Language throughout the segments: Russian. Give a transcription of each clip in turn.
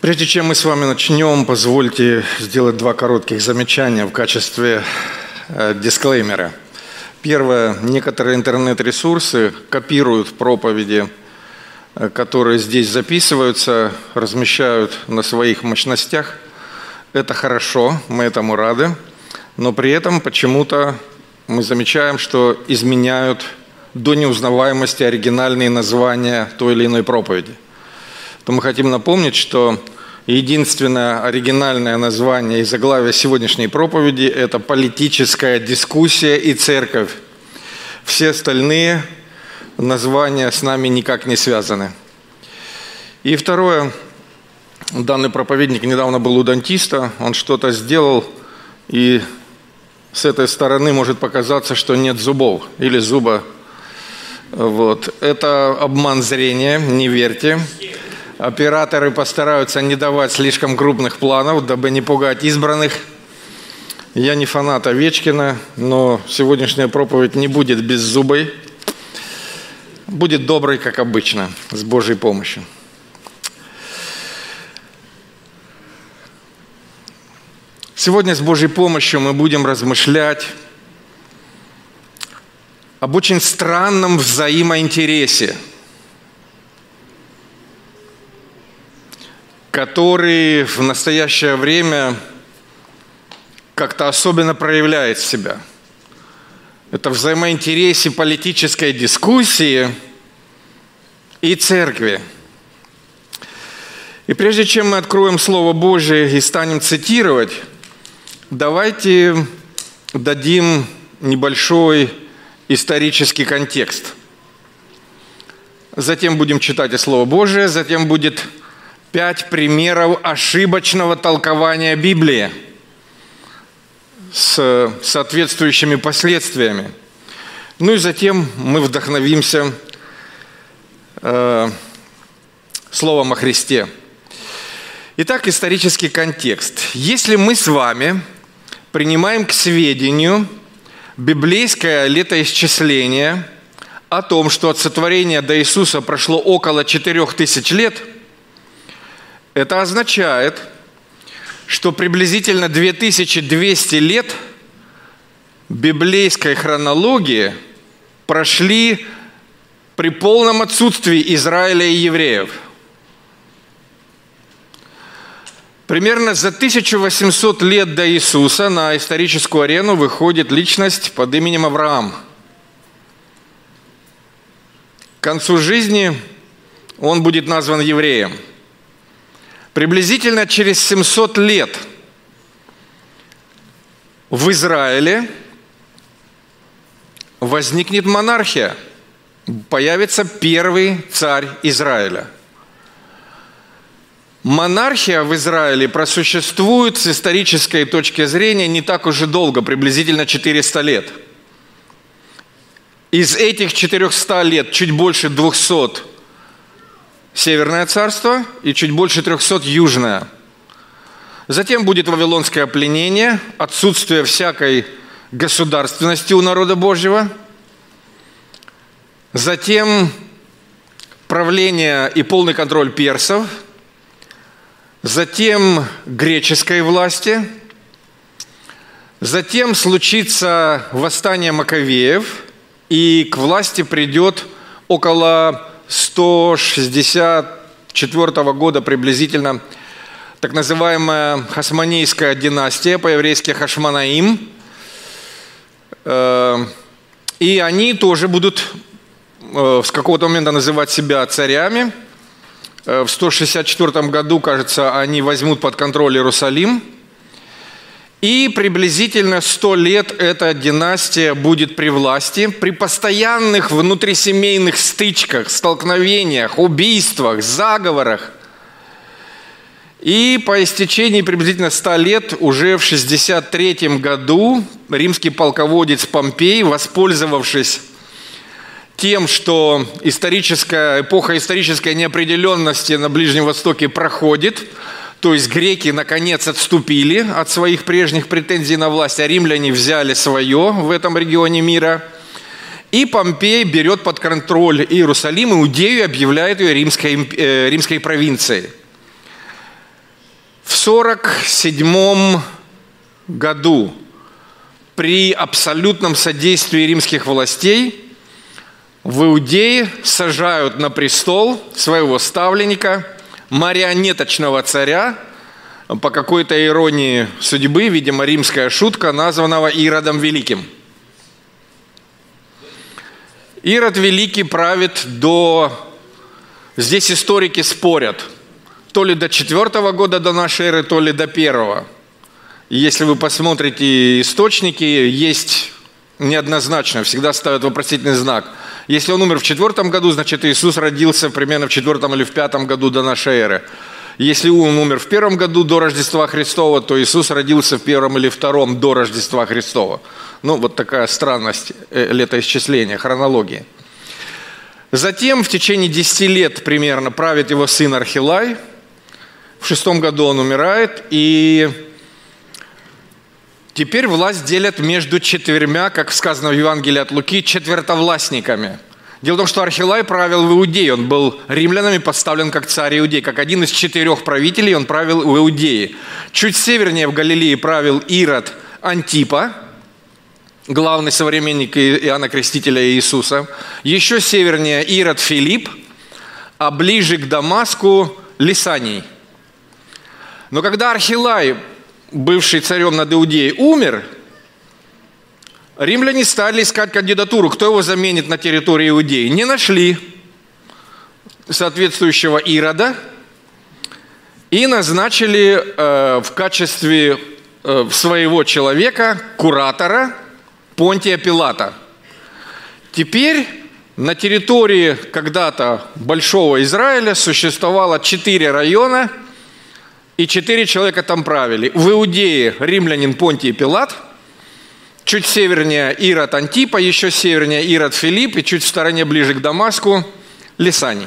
Прежде чем мы с вами начнем, позвольте сделать два коротких замечания в качестве э, дисклеймера. Первое. Некоторые интернет-ресурсы копируют проповеди, э, которые здесь записываются, размещают на своих мощностях. Это хорошо, мы этому рады, но при этом почему-то мы замечаем, что изменяют до неузнаваемости оригинальные названия той или иной проповеди – то мы хотим напомнить, что единственное оригинальное название и заглавие сегодняшней проповеди – это политическая дискуссия и церковь. Все остальные названия с нами никак не связаны. И второе, данный проповедник недавно был у дантиста, он что-то сделал, и с этой стороны может показаться, что нет зубов или зуба. Вот. Это обман зрения, не верьте. Операторы постараются не давать слишком крупных планов, дабы не пугать избранных. Я не фанат Овечкина, но сегодняшняя проповедь не будет без зубой. Будет доброй, как обычно, с Божьей помощью. Сегодня с Божьей помощью мы будем размышлять об очень странном взаимоинтересе – который в настоящее время как-то особенно проявляет себя. Это взаимоинтересе политической дискуссии и церкви. И прежде чем мы откроем Слово Божие и станем цитировать, давайте дадим небольшой исторический контекст. Затем будем читать Слово Божие, затем будет пять примеров ошибочного толкования Библии с соответствующими последствиями. Ну и затем мы вдохновимся э, словом о Христе. Итак, исторический контекст. Если мы с вами принимаем к сведению библейское летоисчисление о том, что от сотворения до Иисуса прошло около четырех тысяч лет – это означает, что приблизительно 2200 лет библейской хронологии прошли при полном отсутствии Израиля и евреев. Примерно за 1800 лет до Иисуса на историческую арену выходит личность под именем Авраам. К концу жизни он будет назван евреем – Приблизительно через 700 лет в Израиле возникнет монархия, появится первый царь Израиля. Монархия в Израиле просуществует с исторической точки зрения не так уж и долго, приблизительно 400 лет. Из этих 400 лет чуть больше 200 Северное царство и чуть больше 300 Южное. Затем будет Вавилонское пленение, отсутствие всякой государственности у народа Божьего. Затем правление и полный контроль персов. Затем греческой власти. Затем случится восстание Маковеев, и к власти придет около 164 года приблизительно так называемая Хасманейская династия, по-еврейски Хашманаим. Э, и они тоже будут э, с какого-то момента называть себя царями. Э, в 164 году, кажется, они возьмут под контроль Иерусалим – и приблизительно сто лет эта династия будет при власти, при постоянных внутрисемейных стычках, столкновениях, убийствах, заговорах. И по истечении приблизительно 100 лет, уже в 63 году, римский полководец Помпей, воспользовавшись тем, что историческая, эпоха исторической неопределенности на Ближнем Востоке проходит – то есть греки наконец отступили от своих прежних претензий на власть, а римляне взяли свое в этом регионе мира. И Помпей берет под контроль Иерусалим, Иудею объявляет ее римской, э, римской провинцией. 47 году при абсолютном содействии римских властей в Иудее сажают на престол своего ставленника, марионеточного царя, по какой-то иронии судьбы, видимо, римская шутка, названного Иродом Великим. Ирод Великий правит до... Здесь историки спорят, то ли до четвертого года до нашей эры, то ли до первого – если вы посмотрите источники, есть неоднозначно, всегда ставят вопросительный знак. Если он умер в четвертом году, значит Иисус родился примерно в четвертом или в пятом году до нашей эры. Если он умер в первом году до Рождества Христова, то Иисус родился в первом или втором до Рождества Христова. Ну, вот такая странность э, летоисчисления, хронологии. Затем в течение 10 лет примерно правит его сын Архилай. В шестом году он умирает, и Теперь власть делят между четвермя, как сказано в Евангелии от Луки, четвертовластниками. Дело в том, что Архилай правил в Иудее. Он был римлянами поставлен как царь Иудеи. Как один из четырех правителей он правил в Иудее. Чуть севернее в Галилее правил Ирод Антипа, главный современник Иоанна Крестителя Иисуса. Еще севернее Ирод Филипп, а ближе к Дамаску Лисаний. Но когда Архилай бывший царем над Иудеей, умер, римляне стали искать кандидатуру, кто его заменит на территории Иудеи. Не нашли соответствующего Ирода и назначили э, в качестве э, своего человека, куратора Понтия Пилата. Теперь на территории когда-то Большого Израиля существовало четыре района – и четыре человека там правили. В Иудее римлянин Понтий Пилат, чуть севернее Ирод Антипа, еще севернее Ирод Филипп, и чуть в стороне ближе к Дамаску Лисаний.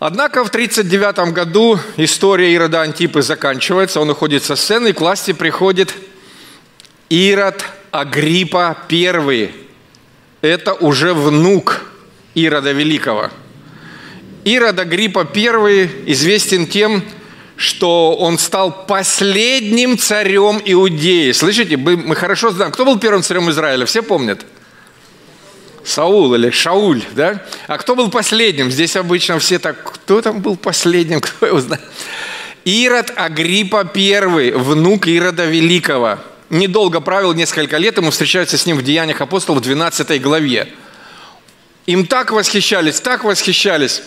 Однако в 39 году история Ирода Антипы заканчивается, он уходит со сцены, и к власти приходит Ирод Агриппа I. Это уже внук Ирода Великого – Ирод Агриппа I известен тем, что он стал последним царем Иудеи. Слышите, мы хорошо знаем, кто был первым царем Израиля, все помнят? Саул или Шауль, да? А кто был последним? Здесь обычно все так, кто там был последним, кто его знает? Ирод Агриппа I, внук Ирода Великого. Недолго правил, несколько лет, ему встречаются с ним в Деяниях апостолов в 12 главе. Им так восхищались, так восхищались,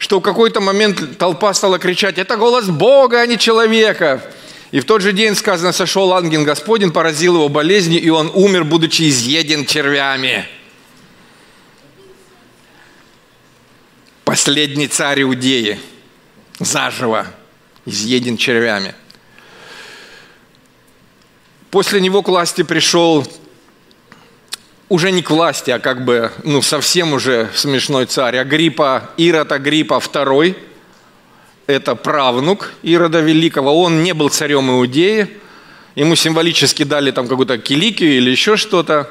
что в какой-то момент толпа стала кричать, это голос Бога, а не человека. И в тот же день, сказано, сошел ангел Господень, поразил его болезнью, и он умер, будучи изъеден червями. Последний царь Иудеи, заживо, изъеден червями. После него к власти пришел уже не к власти, а как бы, ну, совсем уже смешной царь. Агриппа, Ирод Агриппа II, это правнук Ирода Великого. Он не был царем Иудеи. Ему символически дали там какую-то киликию или еще что-то.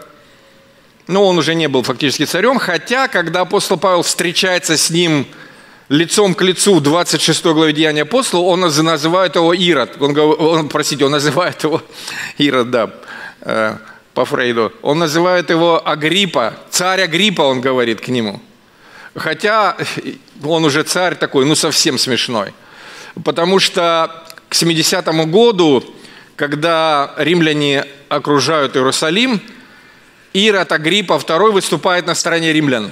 Но он уже не был фактически царем. Хотя, когда апостол Павел встречается с ним лицом к лицу в 26 главе Деяния апостола, он называет его Ирод. Он, он, простите, он называет его Ирод, да, э, по Фрейду. Он называет его Агриппа, царь Агриппа, он говорит к нему. Хотя он уже царь такой, ну совсем смешной. Потому что к 70-му году, когда римляне окружают Иерусалим, Ирод Агриппа II выступает на стороне римлян.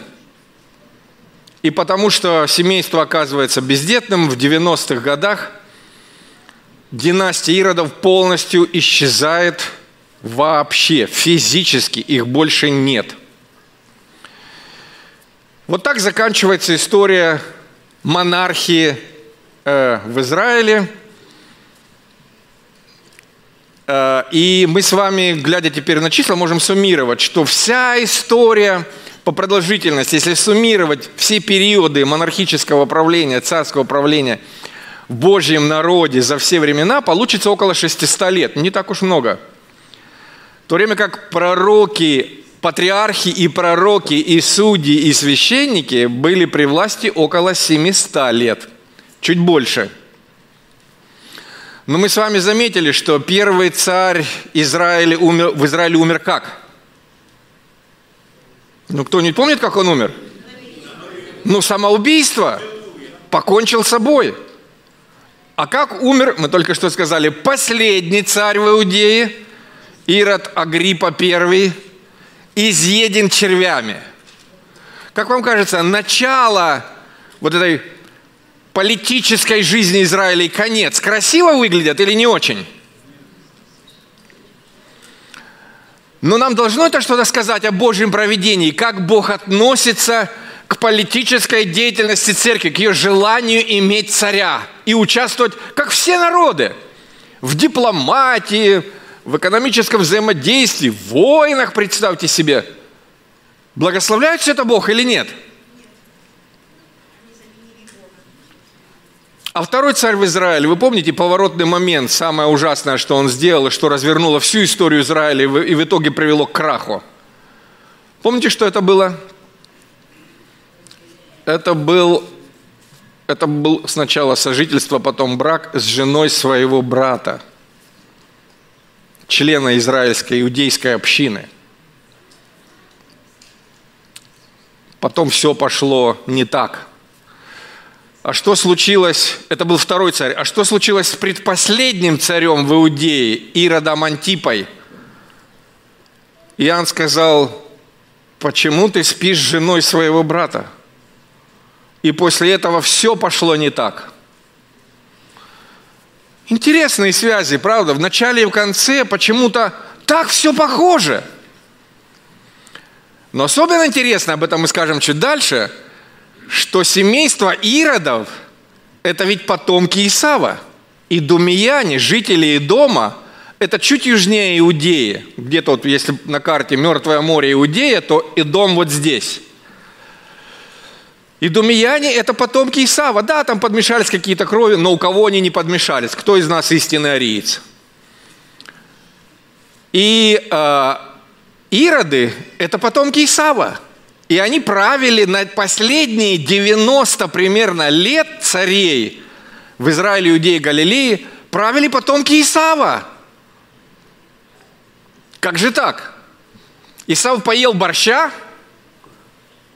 И потому что семейство оказывается бездетным, в 90-х годах династия Иродов полностью исчезает – Вообще, физически их больше нет. Вот так заканчивается история монархии э, в Израиле. Э, и мы с вами, глядя теперь на числа, можем суммировать, что вся история по продолжительности, если суммировать все периоды монархического правления, царского правления в Божьем народе за все времена, получится около 600 лет. Не так уж много – то время как пророки, патриархи и пророки, и судьи, и священники были при власти около 700 лет, чуть больше. Но мы с вами заметили, что первый царь Израиля умер, в Израиле умер как? Ну, кто не помнит, как он умер? Ну, самоубийство. Покончил с собой. А как умер, мы только что сказали, последний царь в Иудее, Ирод Агриппа I, изъеден червями. Как вам кажется, начало вот этой политической жизни Израиля и конец красиво выглядят или не очень? Но нам должно это что-то сказать о Божьем проведении, как Бог относится к политической деятельности церкви, к ее желанию иметь царя и участвовать, как все народы, в дипломатии, в экономическом взаимодействии, в войнах, представьте себе. Благословляет все это Бог или нет? А второй царь в Израиле, вы помните поворотный момент, самое ужасное, что он сделал, что развернуло всю историю Израиля и в итоге привело к краху? Помните, что это было? Это был, это был сначала сожительство, потом брак с женой своего брата, члена израильской иудейской общины. Потом все пошло не так – а что случилось, это был второй царь, а что случилось с предпоследним царем в Иудее, Иродом Антипой? Иоанн сказал, почему ты спишь с женой своего брата? И после этого все пошло не так. Интересные связи, правда? В начале и в конце почему-то так все похоже. Но особенно интересно, об этом мы скажем чуть дальше – что семейство Иродов – это ведь потомки Исава. И думияне, жители дома это чуть южнее Иудеи. Где-то вот, если на карте Мертвое море Иудея, то и дом вот здесь. И это потомки Исава. Да, там подмешались какие-то крови, но у кого они не подмешались? Кто из нас истинный ариец? И э, Ироды – это потомки Исава. И они правили на последние 90 примерно лет царей в Израиле, Иудее, Галилее, правили потомки Исава. Как же так? Исав поел борща,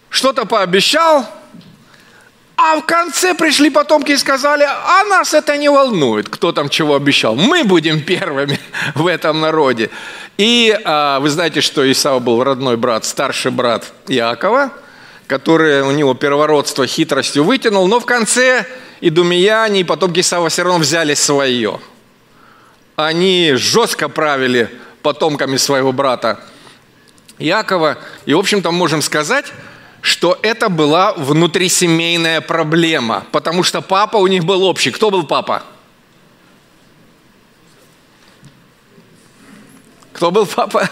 что-то пообещал, а в конце пришли потомки и сказали, а нас это не волнует, кто там чего обещал. Мы будем первыми в этом народе. И а, вы знаете, что Исав был родной брат, старший брат Иакова, который у него первородство хитростью вытянул, но в конце и думияне, и потомки Исава все равно взяли свое. Они жестко правили потомками своего брата Якова. И, в общем-то, можем сказать, что это была внутрисемейная проблема, потому что папа у них был общий. Кто был папа? Кто был папа?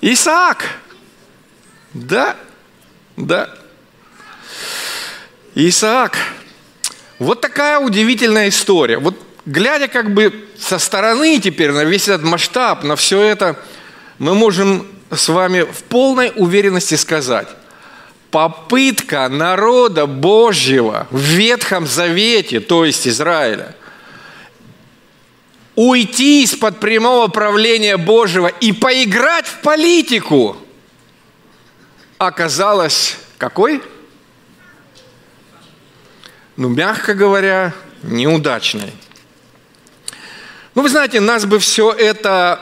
Исаак. Да, да. Исаак. Вот такая удивительная история. Вот глядя как бы со стороны теперь на весь этот масштаб, на все это, мы можем с вами в полной уверенности сказать, попытка народа Божьего в Ветхом Завете, то есть Израиля – уйти из-под прямого правления Божьего и поиграть в политику оказалось какой? Ну, мягко говоря, неудачной. Ну, вы знаете, нас бы все это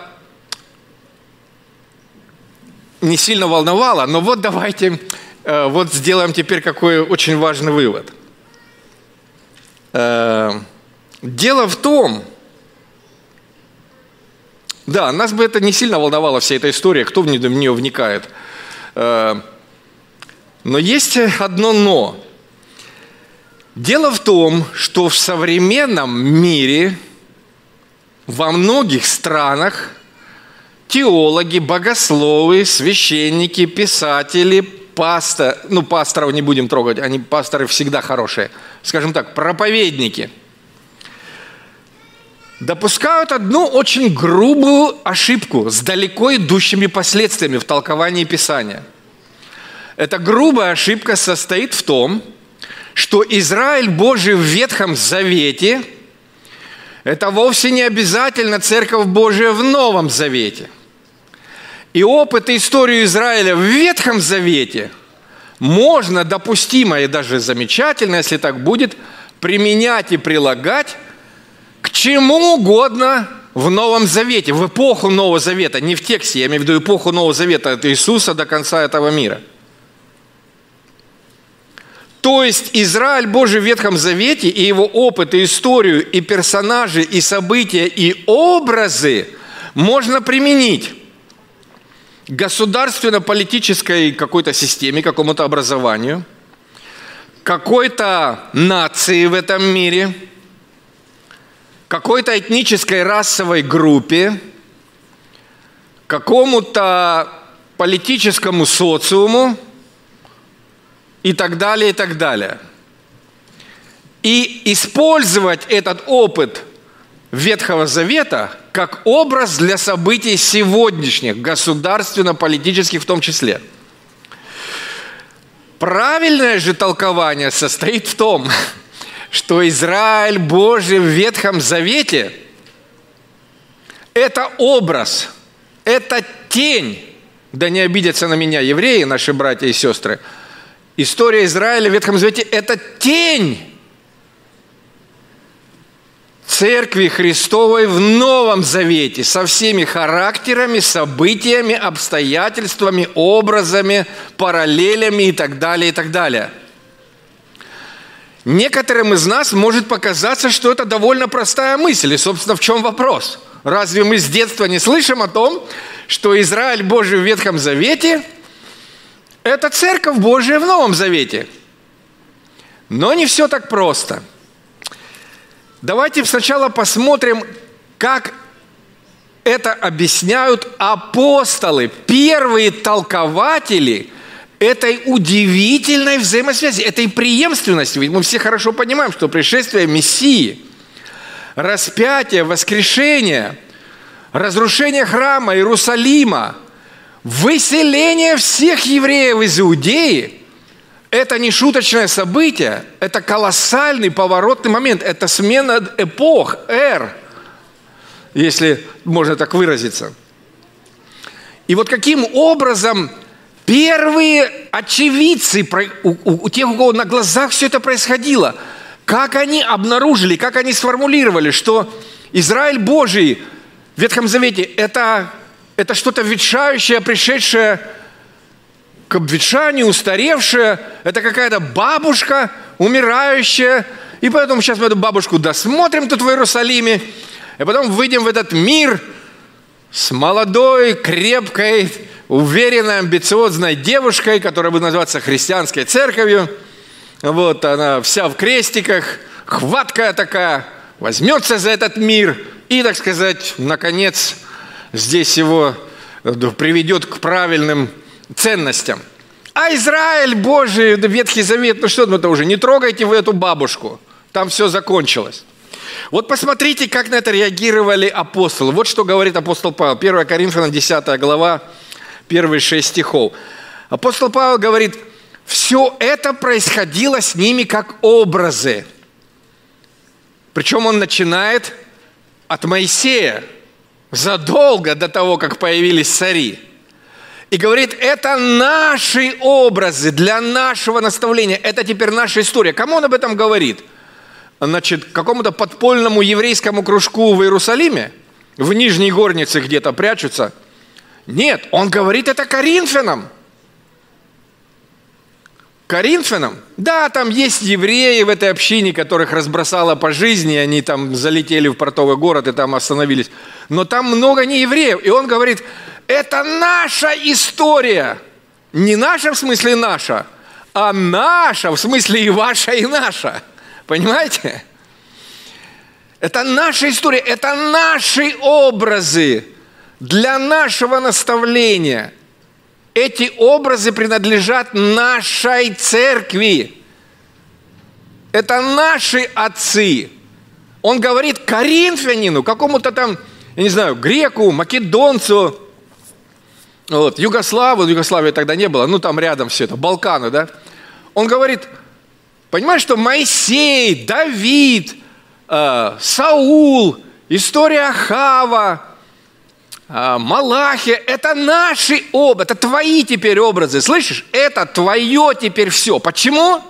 не сильно волновало, но вот давайте вот сделаем теперь какой очень важный вывод. Э, дело в том, да, нас бы это не сильно волновало, вся эта история, кто в нее вникает. Э, но есть одно «но». Дело в том, что в современном мире во многих странах теологи, богословы, священники, писатели, пастор, ну пасторов не будем трогать, они пасторы всегда хорошие, скажем так, проповедники – допускают одну очень грубую ошибку с далеко идущими последствиями в толковании Писания. Эта грубая ошибка состоит в том, что Израиль Божий в Ветхом Завете это вовсе не обязательно Церковь Божия в Новом Завете. И опыт и историю Израиля в Ветхом Завете можно, допустимо и даже замечательно, если так будет, применять и прилагать к чему угодно в Новом Завете, в эпоху Нового Завета, не в тексте, я имею в виду эпоху Нового Завета от Иисуса до конца этого мира. То есть Израиль Божий в Ветхом Завете и его опыт, и историю, и персонажи, и события, и образы можно применить государственно-политической какой-то системе, какому-то образованию, какой-то нации в этом мире – какой-то этнической расовой группе, какому-то политическому социуму и так далее, и так далее. И использовать этот опыт Ветхого Завета как образ для событий сегодняшних, государственно-политических в том числе. Правильное же толкование состоит в том, что Израиль Божий в Ветхом Завете – это образ, это тень, да не обидятся на меня евреи, наши братья и сестры. История Израиля в Ветхом Завете – это тень Церкви Христовой в Новом Завете со всеми характерами, событиями, обстоятельствами, образами, параллелями и так далее, и так далее – Некоторым из нас может показаться, что это довольно простая мысль. И, собственно, в чем вопрос? Разве мы с детства не слышим о том, что Израиль Божий в Ветхом Завете – это Церковь Божия в Новом Завете? Но не все так просто. Давайте сначала посмотрим, как это объясняют апостолы, первые толкователи этой удивительной взаимосвязи, этой преемственности. Ведь мы все хорошо понимаем, что пришествие Мессии, распятие, воскрешение, разрушение храма Иерусалима, выселение всех евреев из Иудеи – это не шуточное событие, это колоссальный поворотный момент, это смена эпох, эр, если можно так выразиться. И вот каким образом – Первые очевидцы, у, тех, у кого на глазах все это происходило, как они обнаружили, как они сформулировали, что Израиль Божий в Ветхом Завете это, это что-то ветшающее, пришедшее к обветшанию, устаревшее, это какая-то бабушка, умирающая, и поэтому сейчас мы эту бабушку досмотрим тут в Иерусалиме, и потом выйдем в этот мир с молодой, крепкой, уверенной, амбициозной девушкой, которая будет называться христианской церковью. Вот она вся в крестиках, хваткая такая, возьмется за этот мир и, так сказать, наконец, здесь его э, приведет к правильным ценностям. А Израиль, Божий, Ветхий Завет, ну что это уже, не трогайте вы эту бабушку, там все закончилось. Вот посмотрите, как на это реагировали апостолы. Вот что говорит апостол Павел. 1 Коринфянам 10 глава, первые шесть стихов. Апостол Павел говорит, все это происходило с ними как образы. Причем он начинает от Моисея, задолго до того, как появились цари. И говорит, это наши образы для нашего наставления. Это теперь наша история. Кому он об этом говорит? Значит, какому-то подпольному еврейскому кружку в Иерусалиме? В Нижней Горнице где-то прячутся – нет, он говорит это Коринфянам. Коринфянам? Да, там есть евреи в этой общине, которых разбросало по жизни, они там залетели в портовый город и там остановились. Но там много не евреев. И он говорит, это наша история. Не наша в смысле наша, а наша в смысле и ваша, и наша. Понимаете? Это наша история, это наши образы для нашего наставления. Эти образы принадлежат нашей церкви. Это наши отцы. Он говорит коринфянину, какому-то там, я не знаю, греку, македонцу, вот, Югославу, Югославии тогда не было, ну там рядом все это, Балканы, да? Он говорит, понимаешь, что Моисей, Давид, э, Саул, история Хава, э, Малахия. Это наши образы, это твои теперь образы. Слышишь? Это твое теперь все. Почему?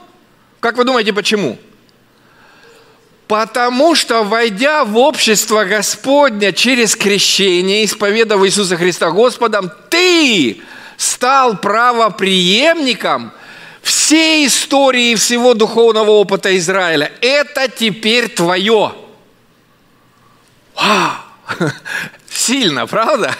Как вы думаете, почему? Потому что, войдя в общество Господня через крещение, исповедав Иисуса Христа Господом, ты стал правоприемником всей истории всего духовного опыта Израиля. Это теперь твое. Вау! Сильно, правда?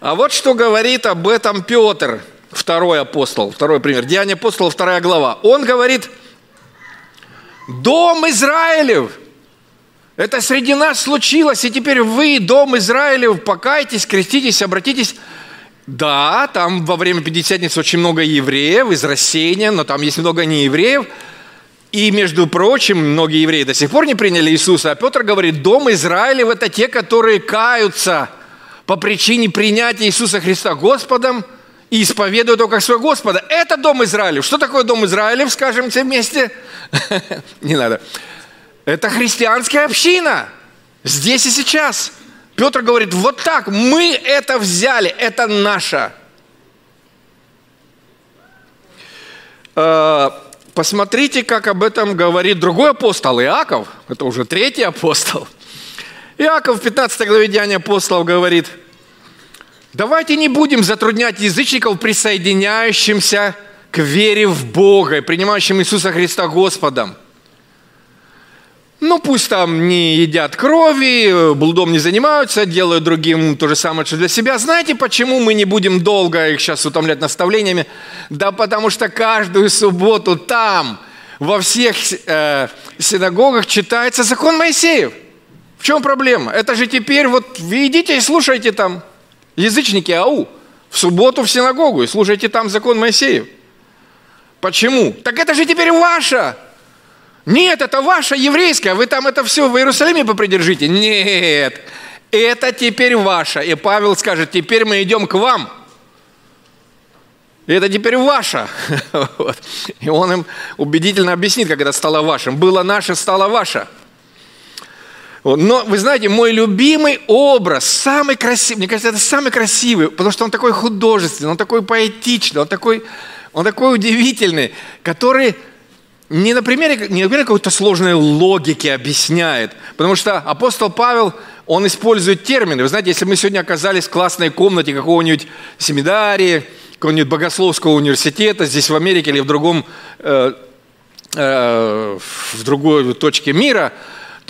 А вот что говорит об этом Петр, второй апостол, второй пример. Деяние апостола, вторая глава. Он говорит, дом Израилев, это среди нас случилось, и теперь вы, дом Израилев, покайтесь, креститесь, обратитесь да, там во время Пятидесятницы очень много евреев из рассеяния, но там есть много неевреев. И, между прочим, многие евреи до сих пор не приняли Иисуса. А Петр говорит, дом Израилев – это те, которые каются по причине принятия Иисуса Христа Господом и исповедуют его своего Господа. Это дом Израилев. Что такое дом Израилев, скажем все вместе? Не надо. Это христианская община. Здесь и сейчас – Петр говорит, вот так, мы это взяли, это наше. Э, посмотрите, как об этом говорит другой апостол, Иаков. Это уже третий апостол. Иаков в 15 главе Деяния апостолов говорит, давайте не будем затруднять язычников, присоединяющимся к вере в Бога принимающим Иисуса Христа Господом. Ну, пусть там не едят крови, блудом не занимаются, делают другим то же самое, что для себя. Знаете, почему мы не будем долго их сейчас утомлять наставлениями? Да потому что каждую субботу там, во всех э, синагогах читается закон Моисеев. В чем проблема? Это же теперь вот идите и слушайте там, язычники, ау, в субботу в синагогу и слушайте там закон Моисеев. Почему? Так это же теперь ваше. Нет, это ваше еврейское, вы там это все в Иерусалиме попридержите. Нет, это теперь ваше. И Павел скажет, теперь мы идем к вам. И это теперь ваше. Вот. И он им убедительно объяснит, как это стало вашим. Было наше, стало ваше. Но вы знаете, мой любимый образ, самый красивый, мне кажется, это самый красивый, потому что он такой художественный, он такой поэтичный, он такой, он такой удивительный, который не на примере, не на примере какой-то сложной логики объясняет, потому что апостол Павел, он использует термины. Вы знаете, если мы сегодня оказались в классной комнате какого-нибудь семинарии, какого-нибудь богословского университета здесь в Америке или в другом, э, э, в другой точке мира,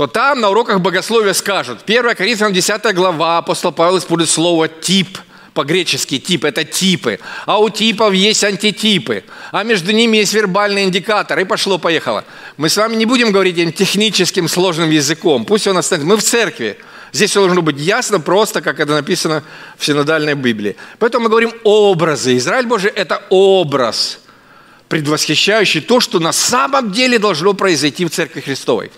то там на уроках богословия скажут, 1 Коринфянам 10 глава, апостол Павел использует слово «тип», по-гречески тип – это типы. А у типов есть антитипы. А между ними есть вербальный индикатор. И пошло-поехало. Мы с вами не будем говорить этим техническим сложным языком. Пусть он останется. Мы в церкви. Здесь все должно быть ясно, просто, как это написано в синодальной Библии. Поэтому мы говорим образы. Израиль Божий – это образ, предвосхищающий то, что на самом деле должно произойти в Церкви Христовой.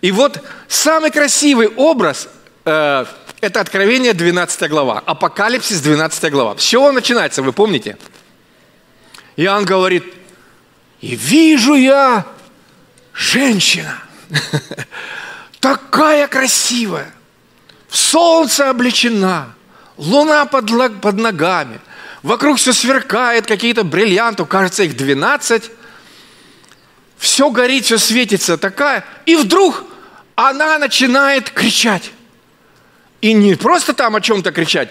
И вот самый красивый образ э, это Откровение 12 глава, Апокалипсис 12 глава. С чего начинается, вы помните? Иоанн говорит, и вижу я женщина, такая красивая, в солнце облечена, луна под, под ногами, вокруг все сверкает, какие-то бриллианты, кажется, их 12, все горит, все светится, такая, и вдруг она начинает кричать. И не просто там о чем-то кричать,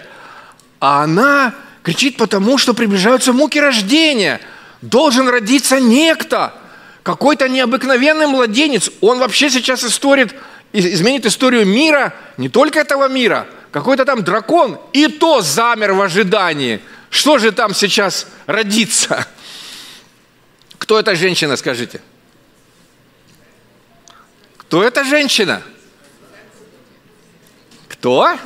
а она кричит потому, что приближаются муки рождения. Должен родиться некто, какой-то необыкновенный младенец. Он вообще сейчас историт, изменит историю мира, не только этого мира, какой-то там дракон, и то замер в ожидании. Что же там сейчас родится? Кто эта женщина, скажите? Кто эта женщина? Кто?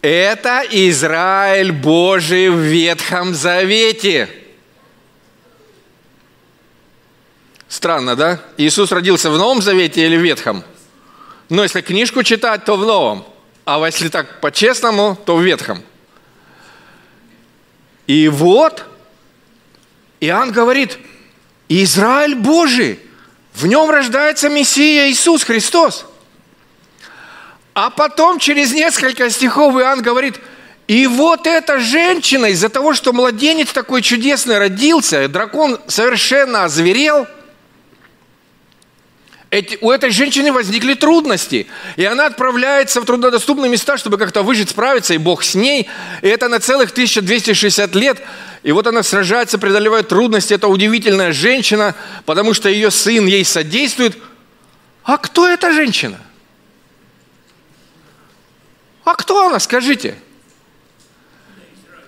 Это Израиль Божий в Ветхом Завете. Странно, да? Иисус родился в Новом Завете или в Ветхом? Но если книжку читать, то в Новом. А если так по-честному, то в Ветхом. И вот Иоанн говорит, Израиль Божий, В нем рождается Мессия Иисус Христос. А потом через несколько стихов Иоанн говорит, и вот эта женщина из-за того, что младенец такой чудесный родился, дракон совершенно озверел – эти, у этой женщины возникли трудности, и она отправляется в труднодоступные места, чтобы как-то выжить, справиться, и Бог с ней. И это на целых 1260 лет. И вот она сражается, преодолевает трудности. Это удивительная женщина, потому что ее сын ей содействует. А кто эта женщина? А кто она, скажите?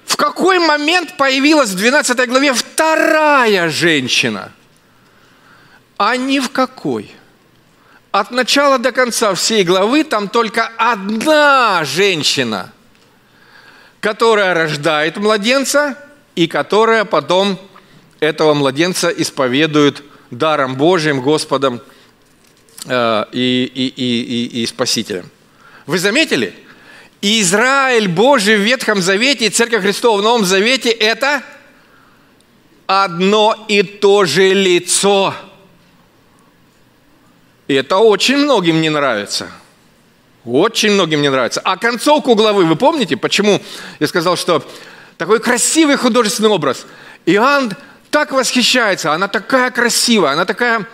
В какой момент появилась в 12 главе вторая женщина? А ни в какой – от начала до конца всей главы там только одна женщина, которая рождает младенца и которая потом этого младенца исповедует даром Божьим, Господом э, и, и, и, и Спасителем. Вы заметили? Израиль Божий в Ветхом Завете и Церковь Христова в Новом Завете – это одно и то же лицо – и это очень многим не нравится. Очень многим не нравится. А концовку главы, вы помните, почему я сказал, что такой красивый художественный образ. Иоанн так восхищается, она такая красивая, она такая,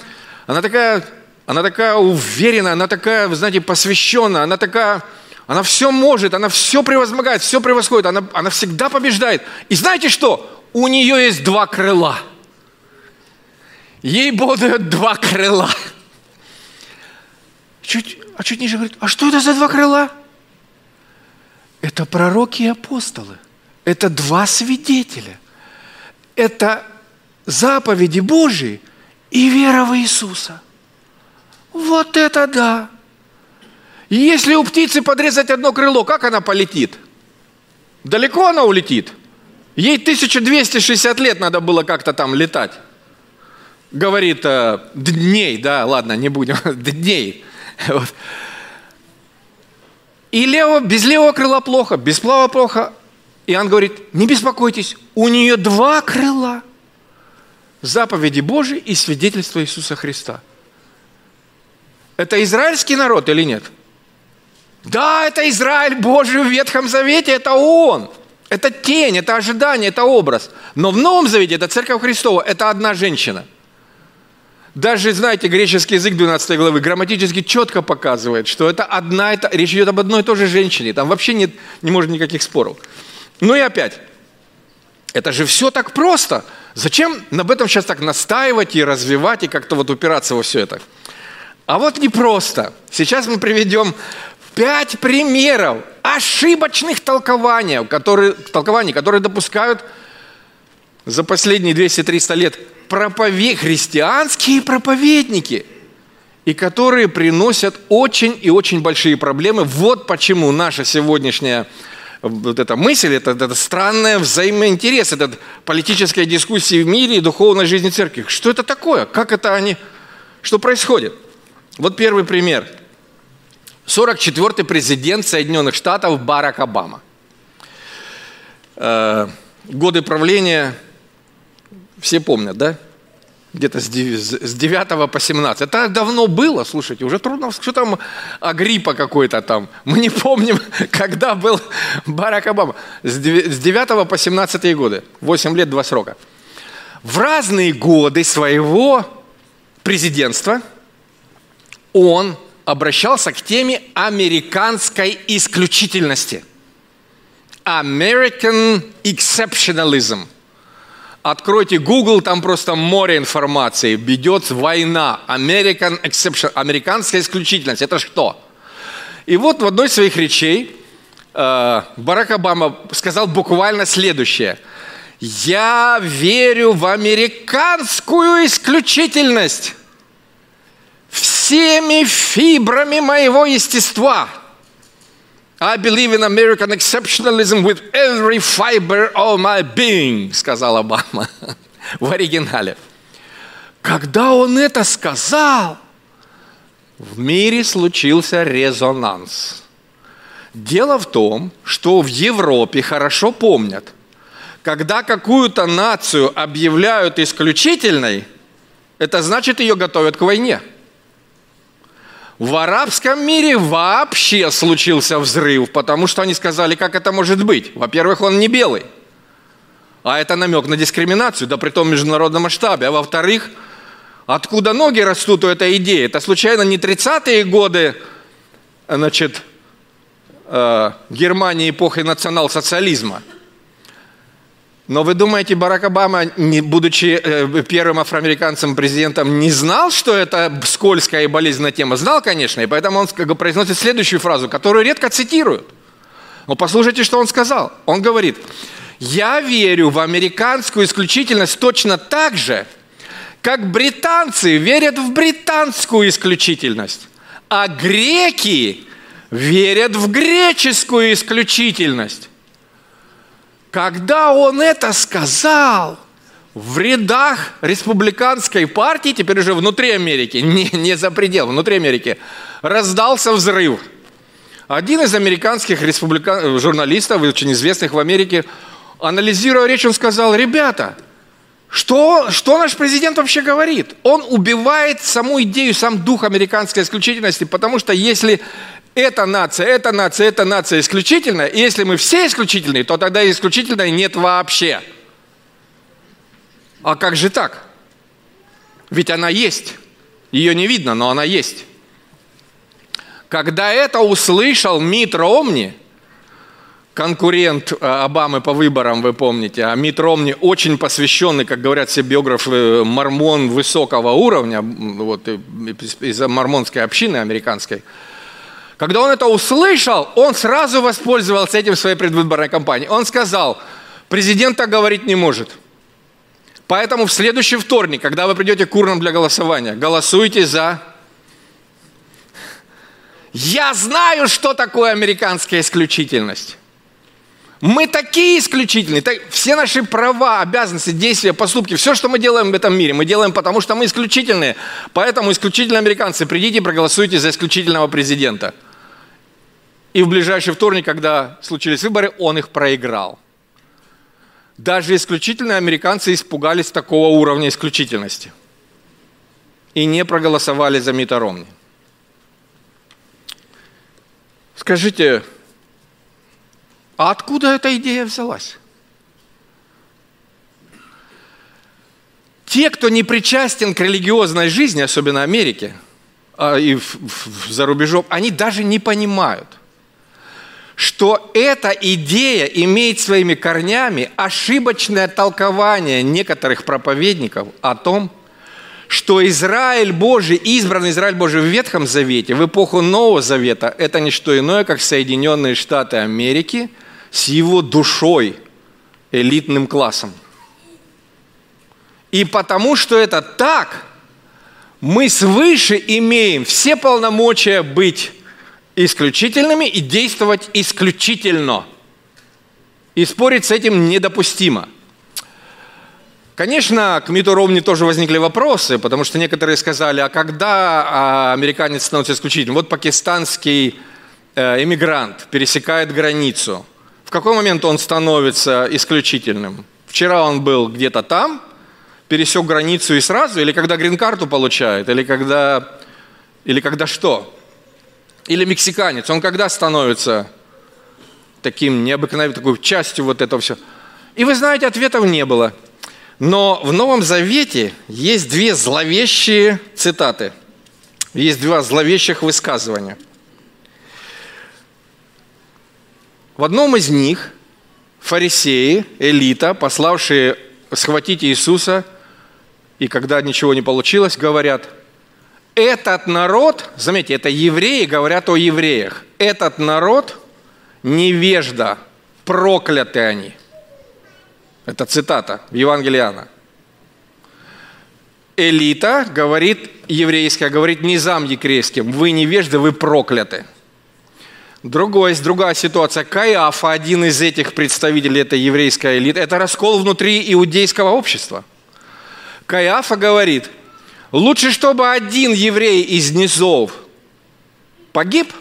она такая, она такая уверенная, она такая, вы знаете, посвященная, она такая, она все может, она все превозмогает, все превосходит, она, она всегда побеждает. И знаете что? У нее есть два крыла. Ей Бог дает два крыла – чуть, а чуть ниже говорит, а что это за два крыла? Это пророки и апостолы. Это два свидетеля. Это заповеди Божьи и вера в Иисуса. Вот это да! Если у птицы подрезать одно крыло, как она полетит? Далеко она улетит? Ей 1260 лет надо было как-то там летать. Говорит, э, дней, да, ладно, не будем, дней. Вот. И лево, без левого крыла плохо, без правого плохо. И он говорит, не беспокойтесь, у нее два крыла. Заповеди Божьи и свидетельство Иисуса Христа. Это израильский народ или нет? Да, это Израиль Божий в Ветхом Завете, это Он. Это тень, это ожидание, это образ. Но в Новом Завете это Церковь Христова, это одна женщина – даже, знаете, греческий язык 12 главы грамматически четко показывает, что это одна, это, речь идет об одной и той же женщине. Там вообще нет, не может никаких споров. Ну и опять, это же все так просто. Зачем об этом сейчас так настаивать и развивать, и как-то вот упираться во все это? А вот не просто. Сейчас мы приведем пять примеров ошибочных толкований, которые, толкований, которые допускают за последние 200-300 лет проповед... христианские проповедники, и которые приносят очень и очень большие проблемы. Вот почему наша сегодняшняя вот эта мысль, это, это странная взаимоинтерес, это политическая дискуссия в мире и духовной жизни церкви. Что это такое? Как это они? Что происходит? Вот первый пример. 44-й президент Соединенных Штатов Барак Обама. Э, годы правления все помнят, да? Где-то с 9 по 17. Это давно было, слушайте, уже трудно, что там Агриппа какой-то там. Мы не помним, когда был Барак Обама. С 9 по 17 годы. 8 лет, 2 срока. В разные годы своего президентства он обращался к теме американской исключительности. American exceptionalism – Откройте Google, там просто море информации. Ведет война. American exception, американская исключительность. Это что? И вот в одной из своих речей э, Барак Обама сказал буквально следующее. Я верю в американскую исключительность всеми фибрами моего естества – I believe in American exceptionalism with every fiber of my being, сказал Обама в оригинале. Когда он это сказал, в мире случился резонанс. Дело в том, что в Европе хорошо помнят, когда какую-то нацию объявляют исключительной, это значит, ее готовят к войне. В арабском мире вообще случился взрыв, потому что они сказали, как это может быть. Во-первых, он не белый, а это намек на дискриминацию, да при том в международном масштабе. А во-вторых, откуда ноги растут у этой идеи? Это случайно не 30-е годы, значит, э, Германии эпохи национал-социализма – но вы думаете, Барак Обама, не, будучи э, первым афроамериканцем президентом, не знал, что это скользкая и болезненная тема? Знал, конечно, и поэтому он как бы, произносит следующую фразу, которую редко цитируют. Но послушайте, что он сказал. Он говорит, я верю в американскую исключительность точно так же, как британцы верят в британскую исключительность, а греки верят в греческую исключительность. Когда он это сказал, в рядах республиканской партии, теперь уже внутри Америки, не, не за предел, внутри Америки, раздался взрыв. Один из американских республикан... журналистов, очень известных в Америке, анализируя речь, он сказал, ребята, что, что наш президент вообще говорит? Он убивает саму идею, сам дух американской исключительности, потому что если эта нация, эта нация, эта нация исключительная, и если мы все исключительные, то тогда исключительной нет вообще. А как же так? Ведь она есть. Ее не видно, но она есть. Когда это услышал Мит Ромни, конкурент э, Обамы по выборам, вы помните, а Мит Ромни очень посвященный, как говорят все биографы, мормон высокого уровня, вот, из мормонской общины американской – когда он это услышал, он сразу воспользовался этим в своей предвыборной кампании. Он сказал, президент так говорить не может. Поэтому в следующий вторник, когда вы придете к урнам для голосования, голосуйте за... Я знаю, что такое американская исключительность. Мы такие исключительные. Все наши права, обязанности, действия, поступки, все, что мы делаем в этом мире, мы делаем потому, что мы исключительные. Поэтому исключительные американцы, придите и проголосуйте за исключительного президента – и в ближайший вторник, когда случились выборы, он их проиграл. Даже исключительные американцы испугались такого уровня исключительности и не проголосовали за Мита Ромни. Скажите, а откуда эта идея взялась? Те, кто не причастен к религиозной жизни, особенно Америке а, и за рубежом, они даже не понимают, что эта идея имеет своими корнями ошибочное толкование некоторых проповедников о том, что Израиль Божий, избранный Израиль Божий в Ветхом Завете, в эпоху Нового Завета, это не что иное, как Соединенные Штаты Америки с его душой, элитным классом. И потому что это так, мы свыше имеем все полномочия быть исключительными и действовать исключительно. И спорить с этим недопустимо. Конечно, к Миту Ромни тоже возникли вопросы, потому что некоторые сказали, а когда а, американец становится исключительным? Вот пакистанский э, иммигрант пересекает границу. В какой момент он становится исключительным? Вчера он был где-то там, пересек границу и сразу, или когда грин-карту получает, или когда, или когда что? Или мексиканец, он когда становится таким необыкновенным, такой частью вот этого всего? И вы знаете, ответов не было. Но в Новом Завете есть две зловещие цитаты. Есть два зловещих высказывания. В одном из них фарисеи, элита, пославшие схватить Иисуса, и когда ничего не получилось, говорят – этот народ, заметьте, это евреи говорят о евреях. Этот народ невежда, прокляты они. Это цитата в Евангелии. Элита говорит, еврейская говорит низам еврейским, вы невежды, вы прокляты. Другой, другая ситуация. Каиафа, один из этих представителей этой еврейской элиты, это раскол внутри иудейского общества. Каиафа говорит – Лучше, чтобы один еврей из низов погиб,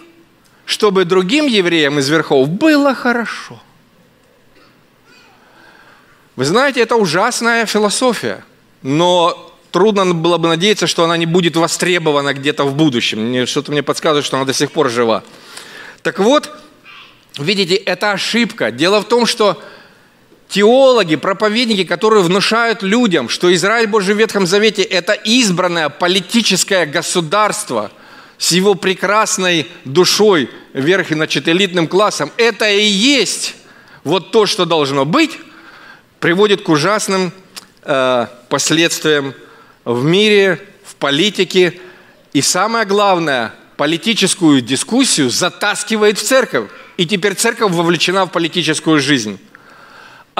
чтобы другим евреям из верхов было хорошо. Вы знаете, это ужасная философия, но трудно было бы надеяться, что она не будет востребована где-то в будущем. Что-то мне подсказывает, что она до сих пор жива. Так вот, видите, это ошибка. Дело в том, что теологи, проповедники, которые внушают людям, что Израиль Божий в Ветхом Завете – это избранное политическое государство с его прекрасной душой, верх и значит, элитным классом, это и есть вот то, что должно быть, приводит к ужасным э, последствиям в мире, в политике. И самое главное, политическую дискуссию затаскивает в церковь. И теперь церковь вовлечена в политическую жизнь.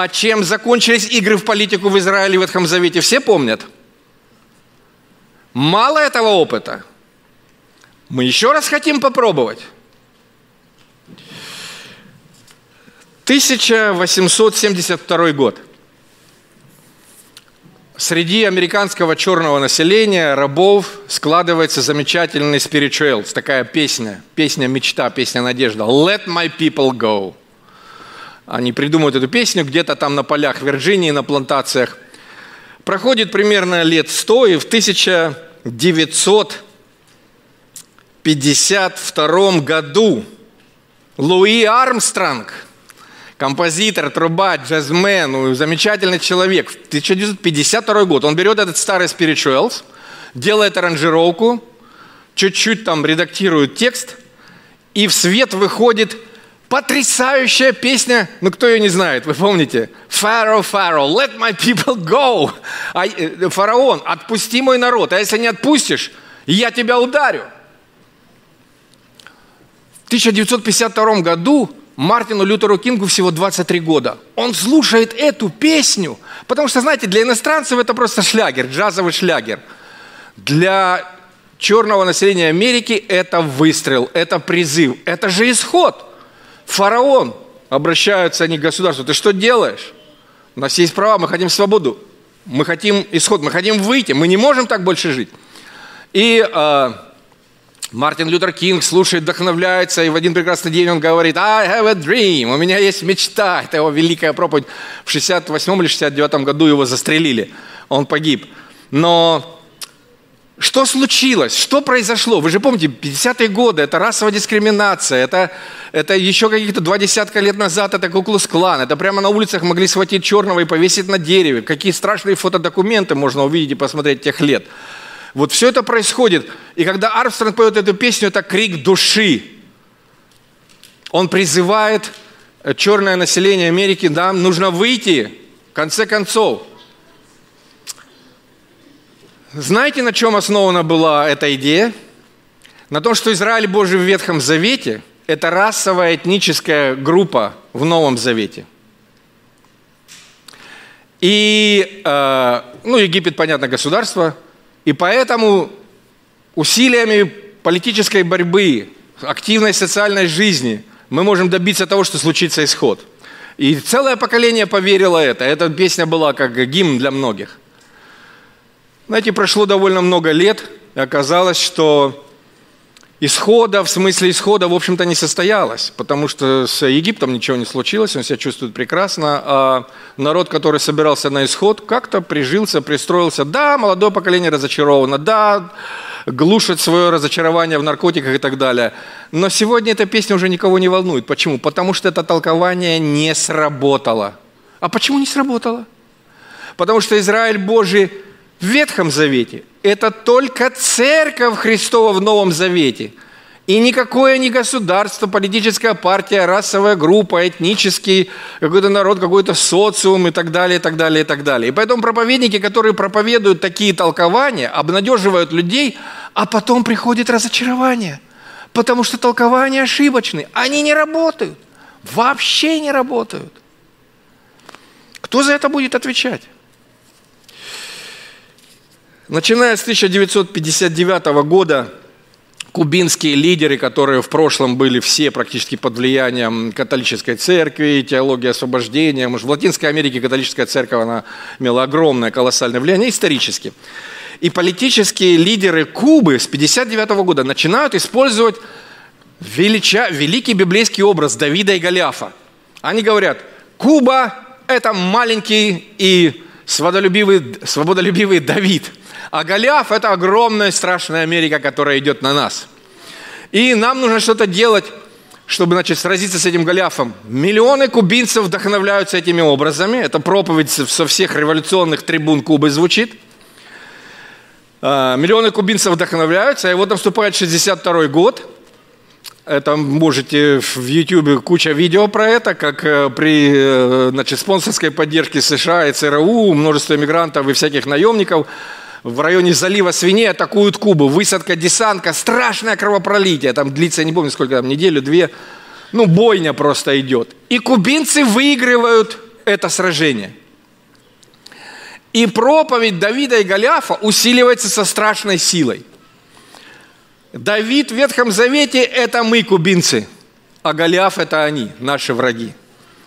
А чем закончились игры в политику в Израиле в Ветхом Завете, все помнят? Мало этого опыта. Мы еще раз хотим попробовать. 1872 год. Среди американского черного населения, рабов, складывается замечательный spirituals, такая песня, песня мечта, песня надежда. Let my people go. Они придумывают эту песню где-то там на полях Вирджинии, на плантациях. Проходит примерно лет сто, и в 1952 году Луи Армстронг – композитор, труба, джазмен, ну, замечательный человек. В 1952 год он берет этот старый Spirituals, делает аранжировку, чуть-чуть там редактирует текст, и в свет выходит потрясающая песня, ну кто ее не знает, вы помните? Pharaoh, Pharaoh, let my people go. А, э, фараон, отпусти мой народ, а если не отпустишь, я тебя ударю. В 1952 году Мартину Лютеру Кингу всего 23 года. Он слушает эту песню, потому что, знаете, для иностранцев это просто шлягер, джазовый шлягер. Для черного населения Америки это выстрел, это призыв, это же исход. Фараон, обращаются они к государству, ты что делаешь? У нас есть права, мы хотим свободу, мы хотим исход, мы хотим выйти, мы не можем так больше жить. И э, Мартин Лютер Кинг слушает, вдохновляется, и в один прекрасный день он говорит, I have a dream, у меня есть мечта. Это его великая проповедь. В 68 или 69 году его застрелили, он погиб. Но что случилось? Что произошло? Вы же помните, 50-е годы, это расовая дискриминация, это, это еще каких-то два десятка лет назад, это Куклус-клан, это прямо на улицах могли схватить черного и повесить на дереве. Какие страшные фотодокументы можно увидеть и посмотреть тех лет. Вот все это происходит. И когда Армстронг поет эту песню, это крик души. Он призывает э, черное население Америки, да, нужно выйти, в конце концов. Знаете, на чем основана была эта идея? На том, что Израиль Божий в Ветхом Завете – это расовая этническая группа в Новом Завете. И, э, ну, Египет, понятно, государство – и поэтому усилиями политической борьбы, активной социальной жизни мы можем добиться того, что случится исход. И целое поколение поверило это. Эта песня была как гимн для многих. Знаете, прошло довольно много лет, и оказалось, что исхода, в смысле исхода, в общем-то, не состоялось, потому что с Египтом ничего не случилось, он себя чувствует прекрасно, а народ, который собирался на исход, как-то прижился, пристроился. Да, молодое поколение разочаровано, да, глушит свое разочарование в наркотиках и так далее. Но сегодня эта песня уже никого не волнует. Почему? Потому что это толкование не сработало. А почему не сработало? Потому что Израиль Божий в Ветхом Завете – это только церковь Христова в Новом Завете. И никакое не государство, политическая партия, расовая группа, этнический какой-то народ, какой-то социум и так далее, и так далее, и так далее. И поэтому проповедники, которые проповедуют такие толкования, обнадеживают людей, а потом приходит разочарование, потому что толкования ошибочны, они не работают, вообще не работают. Кто за это будет отвечать? Начиная с 1959 года кубинские лидеры, которые в прошлом были все практически под влиянием католической церкви, теологии освобождения, может, в Латинской Америке католическая церковь, она имела огромное, колоссальное влияние исторически. И политические лидеры Кубы с 1959 года начинают использовать велича, великий библейский образ Давида и Голиафа. Они говорят, Куба – это маленький и свободолюбивый, свободолюбивый Давид – А Голиаф – это огромная страшная Америка, которая идет на нас. И нам нужно что-то делать, чтобы значит, сразиться с этим Голиафом. Миллионы кубинцев вдохновляются этими образами. Это проповедь со всех революционных трибун Кубы звучит. А, миллионы кубинцев вдохновляются, и вот наступает 62 год – это можете в YouTube куча видео про это, как э, при э, значит, спонсорской поддержке США и ЦРУ множество иммигрантов и всяких наемников в районе залива свиней атакуют Кубу. Высадка, десантка, страшное кровопролитие. Там длится, я не помню сколько, там, неделю, две. Ну, бойня просто идет. И кубинцы выигрывают это сражение. И проповедь Давида и Голиафа усиливается со страшной силой. Давид в Ветхом Завете – это мы, кубинцы, а Голиаф – это они, наши враги.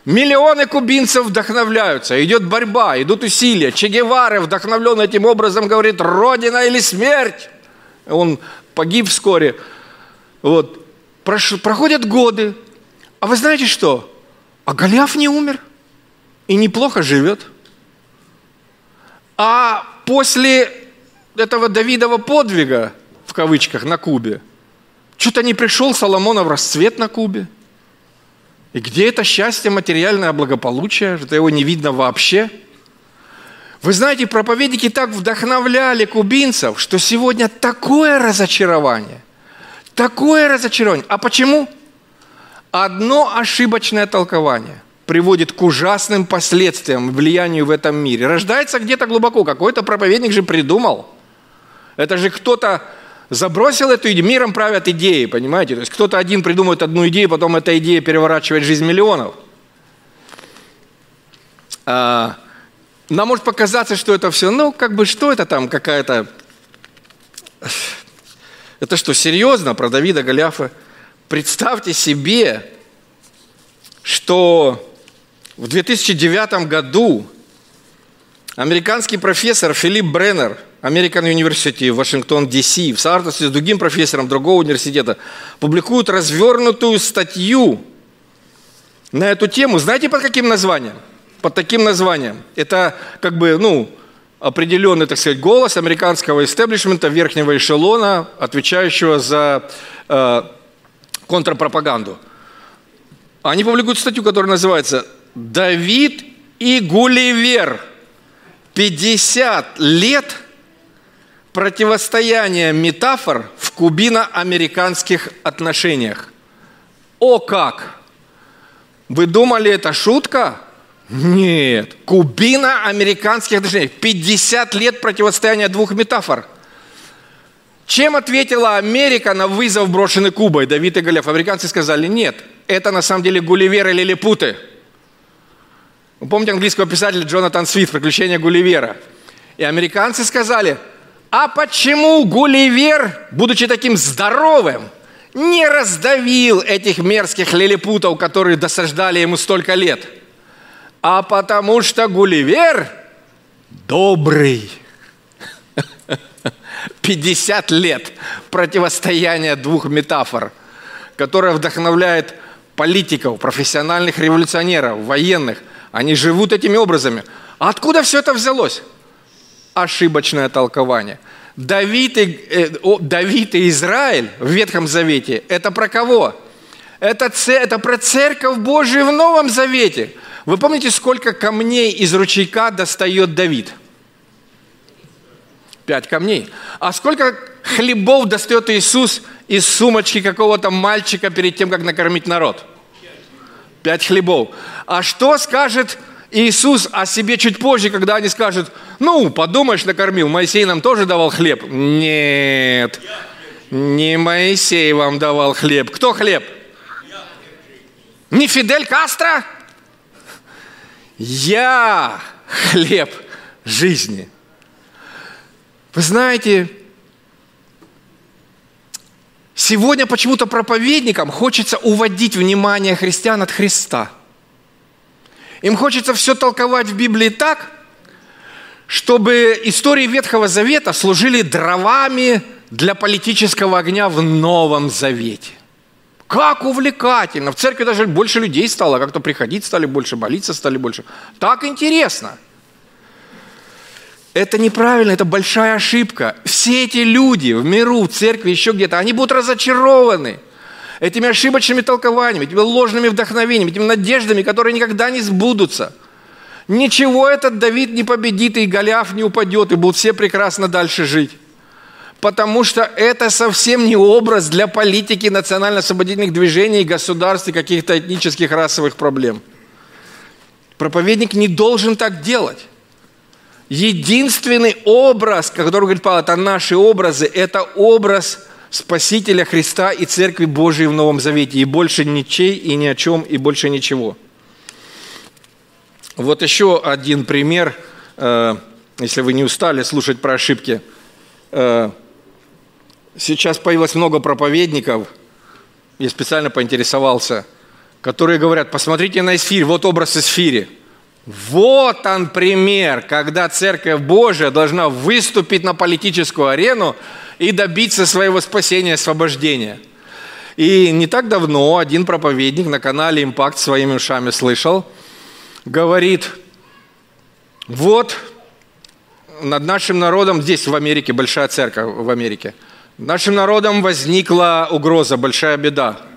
Миллионы кубинцев вдохновляются, идет борьба, идут усилия. Че Гевара, вдохновлен этим образом, говорит, родина или смерть. Он погиб вскоре. Вот. Проходят годы. А вы знаете что? А Голиаф не умер и неплохо живет. А после этого Давидова подвига в кавычках, на Кубе. Что-то не пришел Соломонов расцвет на Кубе. И где это счастье, материальное благополучие? Что его не видно вообще. Вы знаете, проповедники так вдохновляли кубинцев, что сегодня такое разочарование. Такое разочарование. А почему? Одно ошибочное толкование приводит к ужасным последствиям, влиянию в этом мире. Рождается где-то глубоко. Какой-то проповедник же придумал. Это же кто-то забросил эту идею, миром правят идеи, понимаете? То есть кто-то один придумывает одну идею, потом эта идея переворачивает жизнь миллионов. А, нам может показаться, что это все, ну, как бы, что это там, какая-то... Это что, серьезно про Давида Голиафа? Представьте себе, что в 2009 году американский профессор Филипп Бреннер – American University в Вашингтон, Д.С. в соавторстве с другим профессором другого университета публикуют развернутую статью на эту тему. Знаете, под каким названием? Под таким названием. Это как бы, ну, определенный, так сказать, голос американского истеблишмента, верхнего эшелона, отвечающего за э, контрпропаганду. Они публикуют статью, которая называется «Давид и Гулливер. 50 лет противостояние метафор в кубино-американских отношениях. О как! Вы думали, это шутка? Нет. Кубино-американских отношений. 50 лет противостояния двух метафор. Чем ответила Америка на вызов, брошенный Кубой, Давид и Голиаф? Американцы сказали, нет, это на самом деле Гулливер или Лилипуты. Вы помните английского писателя Джонатан Свит «Приключения Гулливера»? И американцы сказали – а почему Гулливер, будучи таким здоровым, не раздавил этих мерзких лилипутов, которые досаждали ему столько лет? А потому что Гулливер добрый. 50 лет противостояния двух метафор, которая вдохновляет политиков, профессиональных революционеров, военных. Они живут этими образами. А откуда все это взялось? Ошибочное толкование. Давид и, э, Давид и Израиль в Ветхом Завете – это про кого? Это, это про Церковь Божию в Новом Завете. Вы помните, сколько камней из ручейка достает Давид? Пять камней. А сколько хлебов достает Иисус из сумочки какого-то мальчика перед тем, как накормить народ? Пять хлебов. А что скажет Иисус о себе чуть позже, когда они скажут, ну, подумаешь, накормил, Моисей нам тоже давал хлеб. Нет, не Моисей вам давал хлеб. Кто хлеб? Не Фидель Кастро? Я хлеб жизни. Вы знаете, сегодня почему-то проповедникам хочется уводить внимание христиан от Христа – им хочется все толковать в Библии так, чтобы истории Ветхого Завета служили дровами для политического огня в Новом Завете. Как увлекательно. В церкви даже больше людей стало, как-то приходить стали больше, молиться стали больше. Так интересно. Это неправильно, это большая ошибка. Все эти люди в миру, в церкви, еще где-то, они будут разочарованы этими ошибочными толкованиями, этими ложными вдохновениями, этими надеждами, которые никогда не сбудутся. Ничего этот Давид не победит, и Голиаф не упадет, и будут все прекрасно дальше жить. Потому что это совсем не образ для политики национально-освободительных движений, государств и каких-то этнических расовых проблем. Проповедник не должен так делать. Единственный образ, который говорит Павел, это наши образы, это образ Спасителя Христа и Церкви Божией в Новом Завете. И больше ничей, и ни о чем, и больше ничего. Вот еще один пример, э, если вы не устали слушать про ошибки. Э, сейчас появилось много проповедников, я специально поинтересовался, которые говорят, посмотрите на эсфирь, вот образ эсфири – вот он пример, когда Церковь Божия должна выступить на политическую арену и добиться своего спасения освобождения. И не так давно один проповедник на канале «Импакт» своими ушами слышал, говорит, вот над нашим народом, здесь в Америке, большая церковь в Америке, нашим народом возникла угроза, большая беда –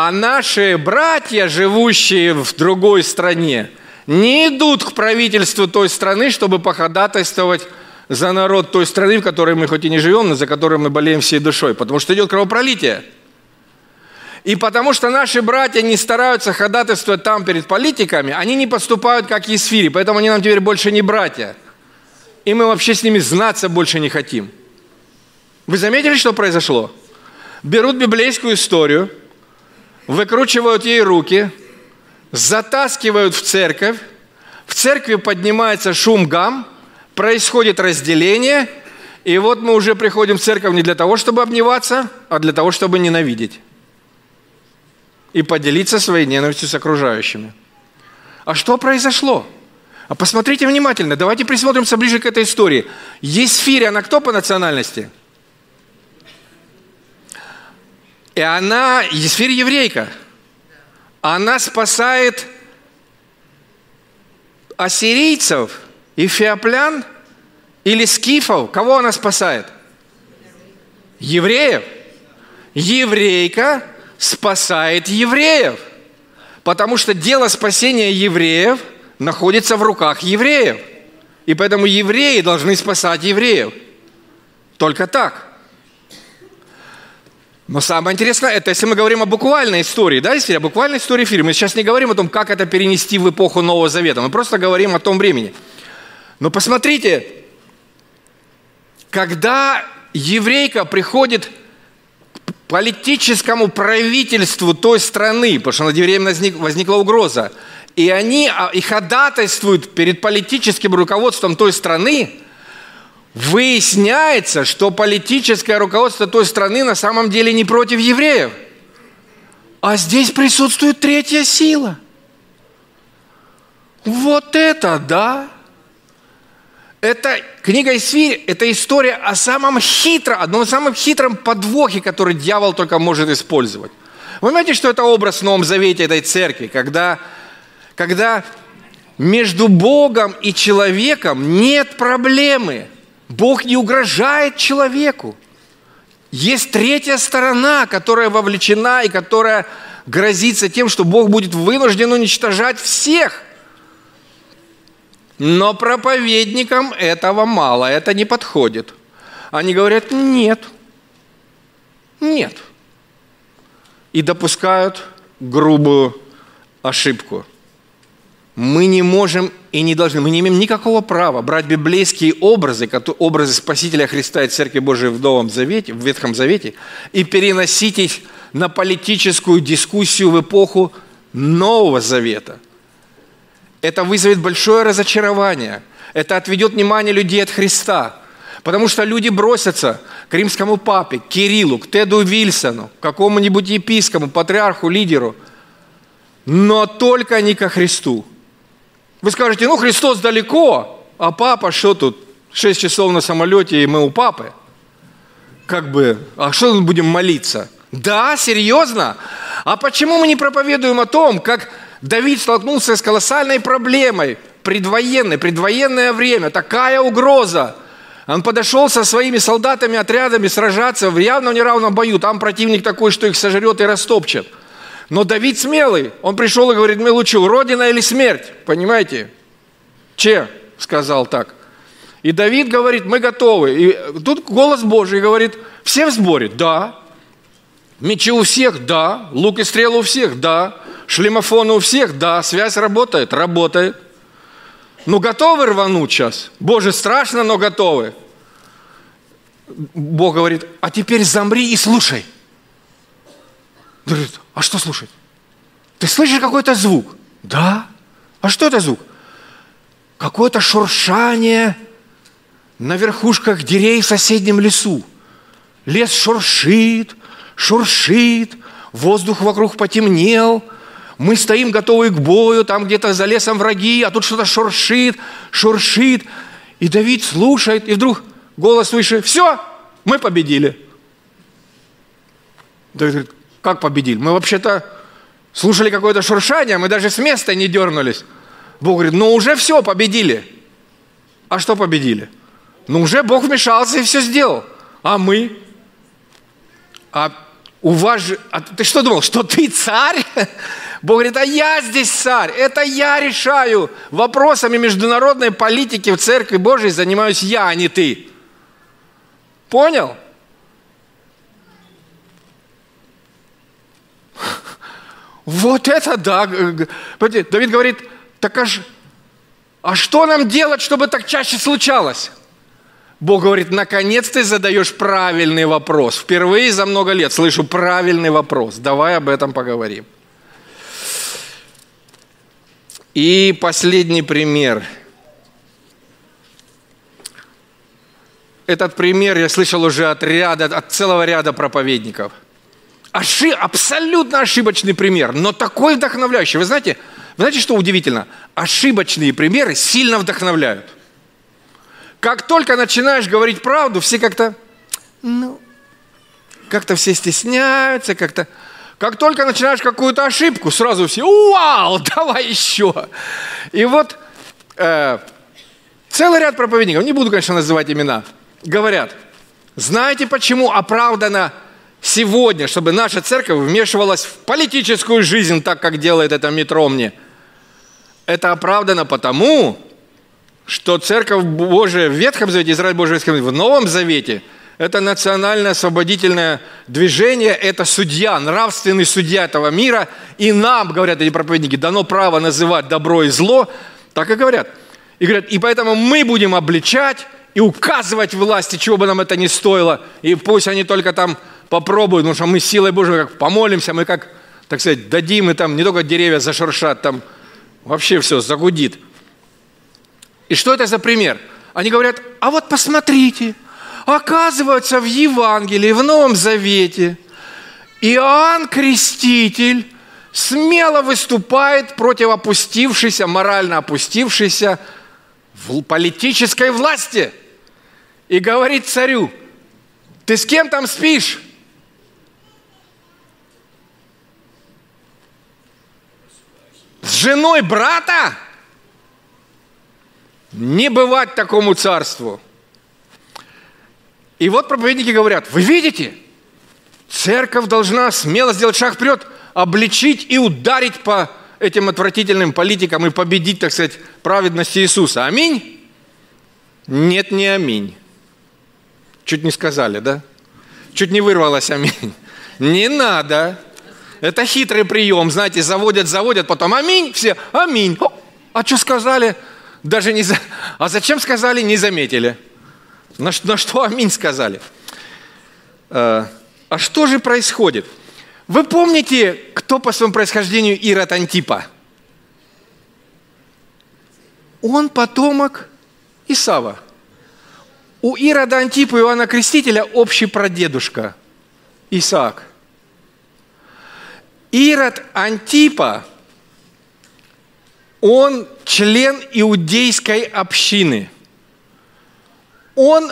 а наши братья, живущие в другой стране, не идут к правительству той страны, чтобы походатайствовать за народ той страны, в которой мы хоть и не живем, но за которой мы болеем всей душой, потому что идет кровопролитие. И потому что наши братья не стараются ходатайствовать там перед политиками, они не поступают как Есфири, поэтому они нам теперь больше не братья. И мы вообще с ними знаться больше не хотим. Вы заметили, что произошло? Берут библейскую историю – выкручивают ей руки, затаскивают в церковь, в церкви поднимается шум гам, происходит разделение, и вот мы уже приходим в церковь не для того, чтобы обниматься, а для того, чтобы ненавидеть и поделиться своей ненавистью с окружающими. А что произошло? А посмотрите внимательно, давайте присмотримся ближе к этой истории. Есфирь, она кто по национальности? И она, Есфирь еврейка, она спасает ассирийцев, эфиоплян или скифов. Кого она спасает? Евреев. Еврейка спасает евреев. Потому что дело спасения евреев находится в руках евреев. И поэтому евреи должны спасать евреев. Только так. Но самое интересное, это если мы говорим о буквальной истории, да, если о буквальной истории фильма, мы сейчас не говорим о том, как это перенести в эпоху Нового Завета, мы просто говорим о том времени. Но посмотрите, когда еврейка приходит к политическому правительству той страны, потому что над евреем возник, возникла угроза, и они а, и ходатайствуют перед политическим руководством той страны, выясняется, что политическое руководство той страны на самом деле не против евреев. А здесь присутствует третья сила. Вот это да! Это книга Исфирь, это история о самом хитром, одном из самых хитром подвохе, который дьявол только может использовать. Вы понимаете, что это образ в Новом Завете этой церкви, когда, когда между Богом и человеком нет проблемы – Бог не угрожает человеку. Есть третья сторона, которая вовлечена и которая грозится тем, что Бог будет вынужден уничтожать всех. Но проповедникам этого мало, это не подходит. Они говорят, нет, нет. И допускают грубую ошибку – мы не можем и не должны, мы не имеем никакого права брать библейские образы, образы Спасителя Христа и Церкви Божией в Новом Завете, в Ветхом Завете, и переносить их на политическую дискуссию в эпоху Нового Завета. Это вызовет большое разочарование. Это отведет внимание людей от Христа. Потому что люди бросятся к римскому папе, к Кириллу, к Теду Вильсону, к какому-нибудь епископу, патриарху, лидеру, но только не ко Христу – вы скажете, ну Христос далеко, а папа что тут? Шесть часов на самолете, и мы у папы. Как бы, а что мы будем молиться? Да, серьезно? А почему мы не проповедуем о том, как Давид столкнулся с колоссальной проблемой, предвоенное, предвоенное время, такая угроза. Он подошел со своими солдатами, отрядами сражаться в явно неравном бою. Там противник такой, что их сожрет и растопчет. Но Давид смелый. Он пришел и говорит, мне лучше родина или смерть. Понимаете? Че? Сказал так. И Давид говорит, мы готовы. И тут голос Божий говорит, все в сборе? Да. Мечи у всех? Да. Лук и стрелы у всех? Да. Шлемофоны у всех? Да. Связь работает? Работает. Ну, готовы рвануть сейчас? Боже, страшно, но готовы. Бог говорит, а теперь замри и слушай. Говорит, а что слушать? Ты слышишь какой-то звук? Да. А что это звук? Какое-то шуршание на верхушках деревьев в соседнем лесу. Лес шуршит, шуршит, воздух вокруг потемнел, мы стоим готовые к бою, там где-то за лесом враги, а тут что-то шуршит, шуршит. И Давид слушает, и вдруг голос выше, все, мы победили. Давид говорит, как победили? Мы вообще-то слушали какое-то шуршание, мы даже с места не дернулись. Бог говорит, ну уже все, победили. А что победили? Ну уже Бог вмешался и все сделал. А мы? А у вас же... А ты что думал, что ты царь? Бог говорит, а я здесь царь. Это я решаю. Вопросами международной политики в Церкви Божией занимаюсь я, а не ты. Понял? Вот это да. Давид говорит, так аж, а что нам делать, чтобы так чаще случалось? Бог говорит, наконец ты задаешь правильный вопрос. Впервые за много лет слышу правильный вопрос. Давай об этом поговорим. И последний пример. Этот пример я слышал уже от, ряда, от целого ряда проповедников. Оши, абсолютно ошибочный пример, но такой вдохновляющий. Вы знаете, вы знаете, что удивительно? Ошибочные примеры сильно вдохновляют. Как только начинаешь говорить правду, все как-то, ну, как-то все стесняются, как-то... Как только начинаешь какую-то ошибку, сразу все, вау, давай еще. И вот э, целый ряд проповедников, не буду, конечно, называть имена, говорят, знаете, почему оправдано сегодня, чтобы наша церковь вмешивалась в политическую жизнь, так как делает это метро мне? Это оправдано потому, что Церковь Божия в Ветхом Завете, Израиль Божий в Новом Завете – это национальное освободительное движение, это судья, нравственный судья этого мира. И нам, говорят эти проповедники, дано право называть добро и зло. Так и говорят. И говорят, и поэтому мы будем обличать и указывать власти, чего бы нам это ни стоило. И пусть они только там попробуют, потому что мы силой Божией как помолимся, мы как, так сказать, дадим, и там не только деревья зашуршат, там вообще все загудит. И что это за пример? Они говорят, а вот посмотрите, оказывается в Евангелии, в Новом Завете, Иоанн Креститель смело выступает против опустившейся, морально опустившейся политической власти. И говорит царю, ты с кем там спишь? С женой брата? Не бывать такому царству. И вот проповедники говорят, вы видите, церковь должна смело сделать шаг вперед, обличить и ударить по этим отвратительным политикам и победить, так сказать, праведность Иисуса. Аминь? Нет, не аминь. Чуть не сказали, да? Чуть не вырвалось аминь. Не надо. Это хитрый прием, знаете, заводят, заводят, потом аминь, все, аминь. А что сказали? Даже не... За... А зачем сказали, не заметили? На, на что аминь сказали? А, а что же происходит? Вы помните, кто по своему происхождению Ирод Антипа? Он потомок Исава. У Ирода Антипа и Иоанна Крестителя общий прадедушка Исаак. Ирод Антипа – он член иудейской общины. Он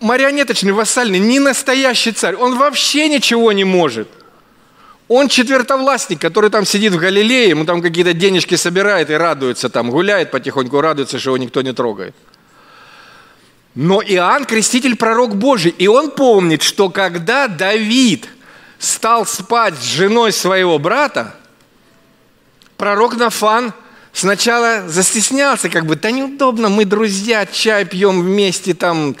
марионеточный, вассальный, не настоящий царь. Он вообще ничего не может. Он четвертовластник, который там сидит в Галилее, ему там какие-то денежки собирает и радуется там, гуляет потихоньку, радуется, что его никто не трогает. Но Иоанн Креститель пророк Божий, и он помнит, что когда Давид стал спать с женой своего брата, пророк Нафан сначала застеснялся, как бы, да неудобно, мы друзья, чай пьем вместе, там,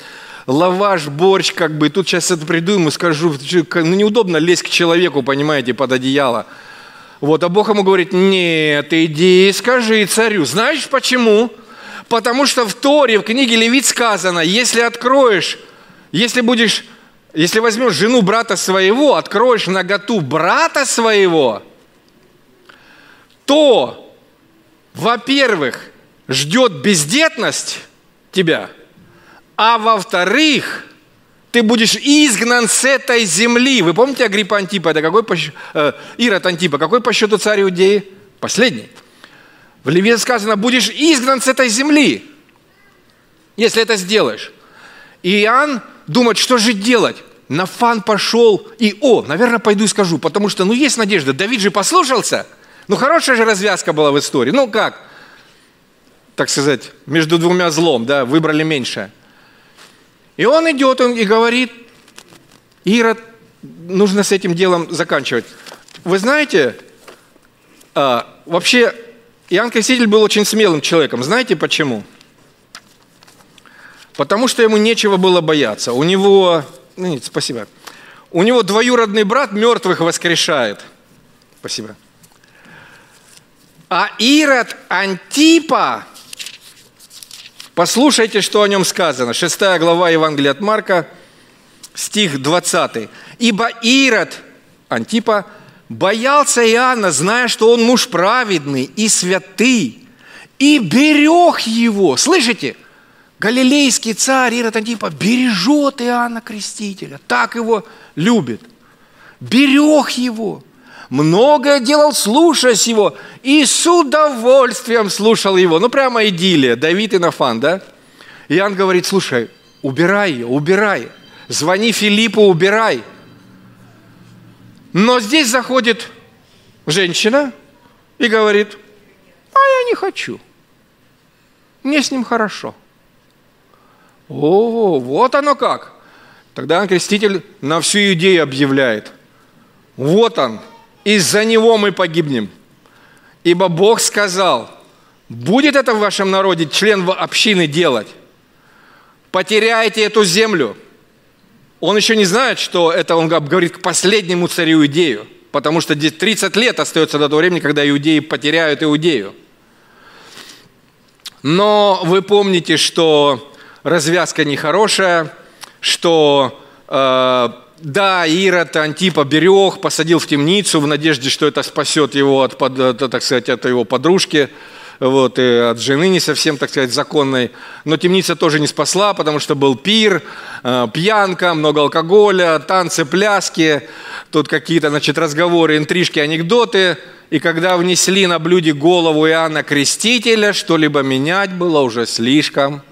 лаваш, борщ, как бы, и тут сейчас это приду ему скажу, ну неудобно лезть к человеку, понимаете, под одеяло. Вот, а Бог ему говорит, нет, иди и скажи царю. Знаешь почему? Потому что в Торе, в книге Левит сказано, если откроешь, если будешь, если возьмешь жену брата своего, откроешь наготу брата своего, то, во-первых, ждет бездетность тебя, а во-вторых, ты будешь изгнан с этой земли. Вы помните Агриппа Антипа? Это какой по, э, Ирод Антипа? Какой по счету царь Иудеи? Последний. В Леве сказано, будешь изгнан с этой земли, если это сделаешь. И Иоанн думает, что же делать? Нафан пошел и, о, наверное, пойду и скажу, потому что, ну, есть надежда. Давид же послушался. Ну, хорошая же развязка была в истории. Ну, как? Так сказать, между двумя злом, да, выбрали меньшее. И он идет он и говорит, Ирод, нужно с этим делом заканчивать. Вы знаете, а, вообще Иоанн Креститель был очень смелым человеком. Знаете почему? Потому что ему нечего было бояться. У него, ну, нет, спасибо, у него двоюродный брат мертвых воскрешает. Спасибо. А Ирод Антипа, послушайте, что о нем сказано. Шестая глава Евангелия от Марка, стих 20. «Ибо Ирод Антипа – боялся Иоанна, зная, что он муж праведный и святый, и берег его. Слышите? Галилейский царь Ирод Антипа бережет Иоанна Крестителя, так его любит. Берег его. Многое делал, слушаясь его, и с удовольствием слушал его. Ну, прямо идиллия, Давид и Нафан, да? Иоанн говорит, слушай, убирай ее, убирай. Звони Филиппу, убирай. Но здесь заходит женщина и говорит, а я не хочу. Мне с ним хорошо. О, вот оно как. Тогда Креститель на всю идею объявляет. Вот он, из-за него мы погибнем. Ибо Бог сказал, будет это в вашем народе член общины делать. Потеряете эту землю – он еще не знает, что это он говорит к последнему царю Иудею, потому что 30 лет остается до того времени, когда иудеи потеряют Иудею. Но вы помните, что развязка нехорошая, что э, да, Ирод Антипа берег, посадил в темницу в надежде, что это спасет его от, так сказать, от его подружки – вот, и от жены не совсем, так сказать, законной. Но темница тоже не спасла, потому что был пир, э, пьянка, много алкоголя, танцы, пляски, тут какие-то, значит, разговоры, интрижки, анекдоты. И когда внесли на блюде голову Иоанна Крестителя, что-либо менять было уже слишком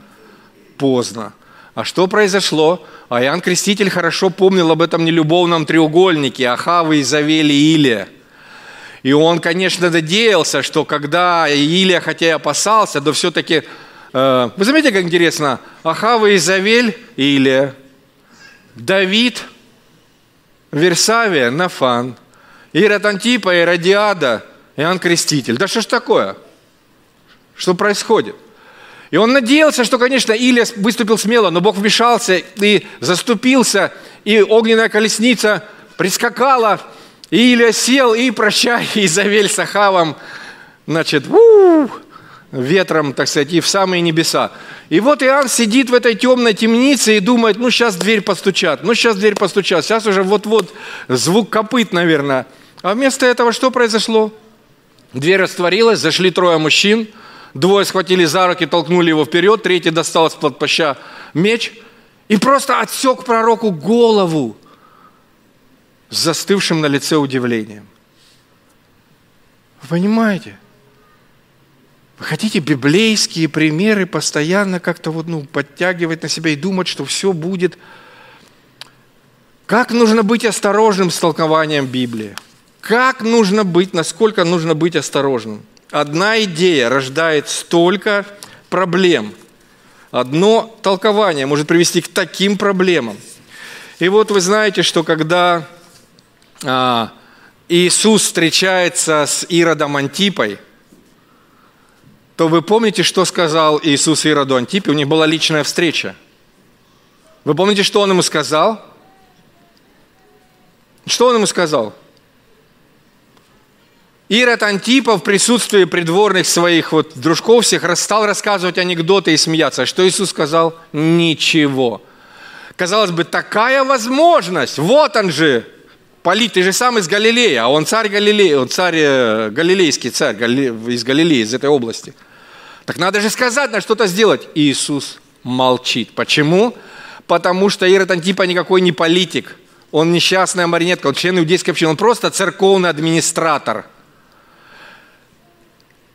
поздно. А что произошло? А Иоанн Креститель хорошо помнил об этом нелюбовном треугольнике Ахавы, Изавели и Илия – и он, конечно, надеялся, что когда Илия, хотя и опасался, но все-таки... Э, вы заметите, как интересно? Ахава, Изавель, Илия, Давид, Версавия, Нафан, Ирод Антипа, Иродиада, Иоанн Креститель. Да что ж такое? Что происходит? И он надеялся, что, конечно, Илия выступил смело, но Бог вмешался и заступился, и огненная колесница прискакала и Илья сел и прощай, Изавель с Ахавом, значит, ветром, так сказать, и в самые небеса. И вот Иоанн сидит в этой темной темнице и думает, ну сейчас дверь постучат, ну сейчас дверь постучат, сейчас уже вот-вот звук копыт, наверное. А вместо этого что произошло? Дверь растворилась, зашли трое мужчин, двое схватили за руки, толкнули его вперед, третий достал из-под меч и просто отсек пророку голову с застывшим на лице удивлением. Вы понимаете? Вы хотите библейские примеры постоянно как-то вот, ну, подтягивать на себя и думать, что все будет. Как нужно быть осторожным с толкованием Библии? Как нужно быть, насколько нужно быть осторожным. Одна идея рождает столько проблем. Одно толкование может привести к таким проблемам. И вот вы знаете, что когда а, Иисус встречается с Иродом Антипой, то вы помните, что сказал Иисус Ироду Антипе? У них была личная встреча. Вы помните, что он ему сказал? Что он ему сказал? Ирод Антипа в присутствии придворных своих вот дружков всех стал рассказывать анекдоты и смеяться. Что Иисус сказал? Ничего. Казалось бы, такая возможность. Вот он же, Полит, ты же сам из Галилеи, а он царь Галилеи, он царь, э, галилейский царь из Галилеи, из этой области. Так надо же сказать, на что-то сделать. Иисус молчит. Почему? Потому что Ирод Антипа никакой не политик. Он несчастная маринетка, он член иудейской общины, он просто церковный администратор –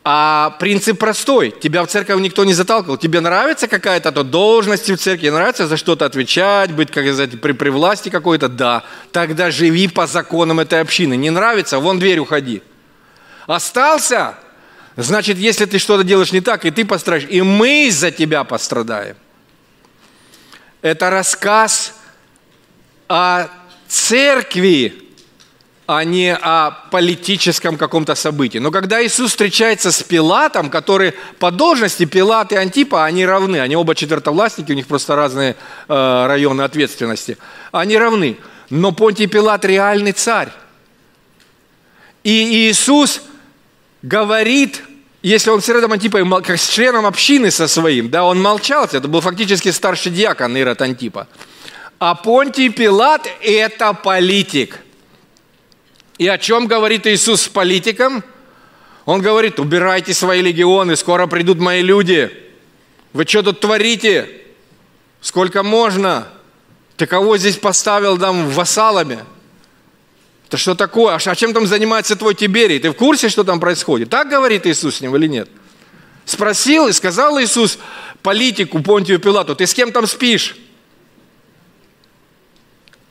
а принцип простой. Тебя в церковь никто не заталкивал. Тебе нравится какая-то то должность в церкви, нравится за что-то отвечать, быть как сказать, при, при власти какой-то? Да. Тогда живи по законам этой общины. Не нравится? Вон дверь уходи. Остался? Значит, если ты что-то делаешь не так, и ты пострадаешь, и мы из-за тебя пострадаем. Это рассказ о церкви, а не о политическом каком-то событии. Но когда Иисус встречается с Пилатом, который по должности Пилат и Антипа, они равны, они оба четвертовластники, у них просто разные э, районы ответственности, они равны. Но Понтий Пилат реальный царь. И Иисус говорит, если он с Иродом Антипой, как с членом общины со своим, да, он молчал, это был фактически старший диакон Ирод Антипа. А Понтий Пилат – это политик – и о чем говорит Иисус с политиком? Он говорит, убирайте свои легионы, скоро придут мои люди. Вы что тут творите? Сколько можно? Ты кого здесь поставил там вассалами? Это что такое? А чем там занимается твой Тиберий? Ты в курсе, что там происходит? Так говорит Иисус с ним или нет? Спросил и сказал Иисус политику Понтию Пилату, ты с кем там спишь?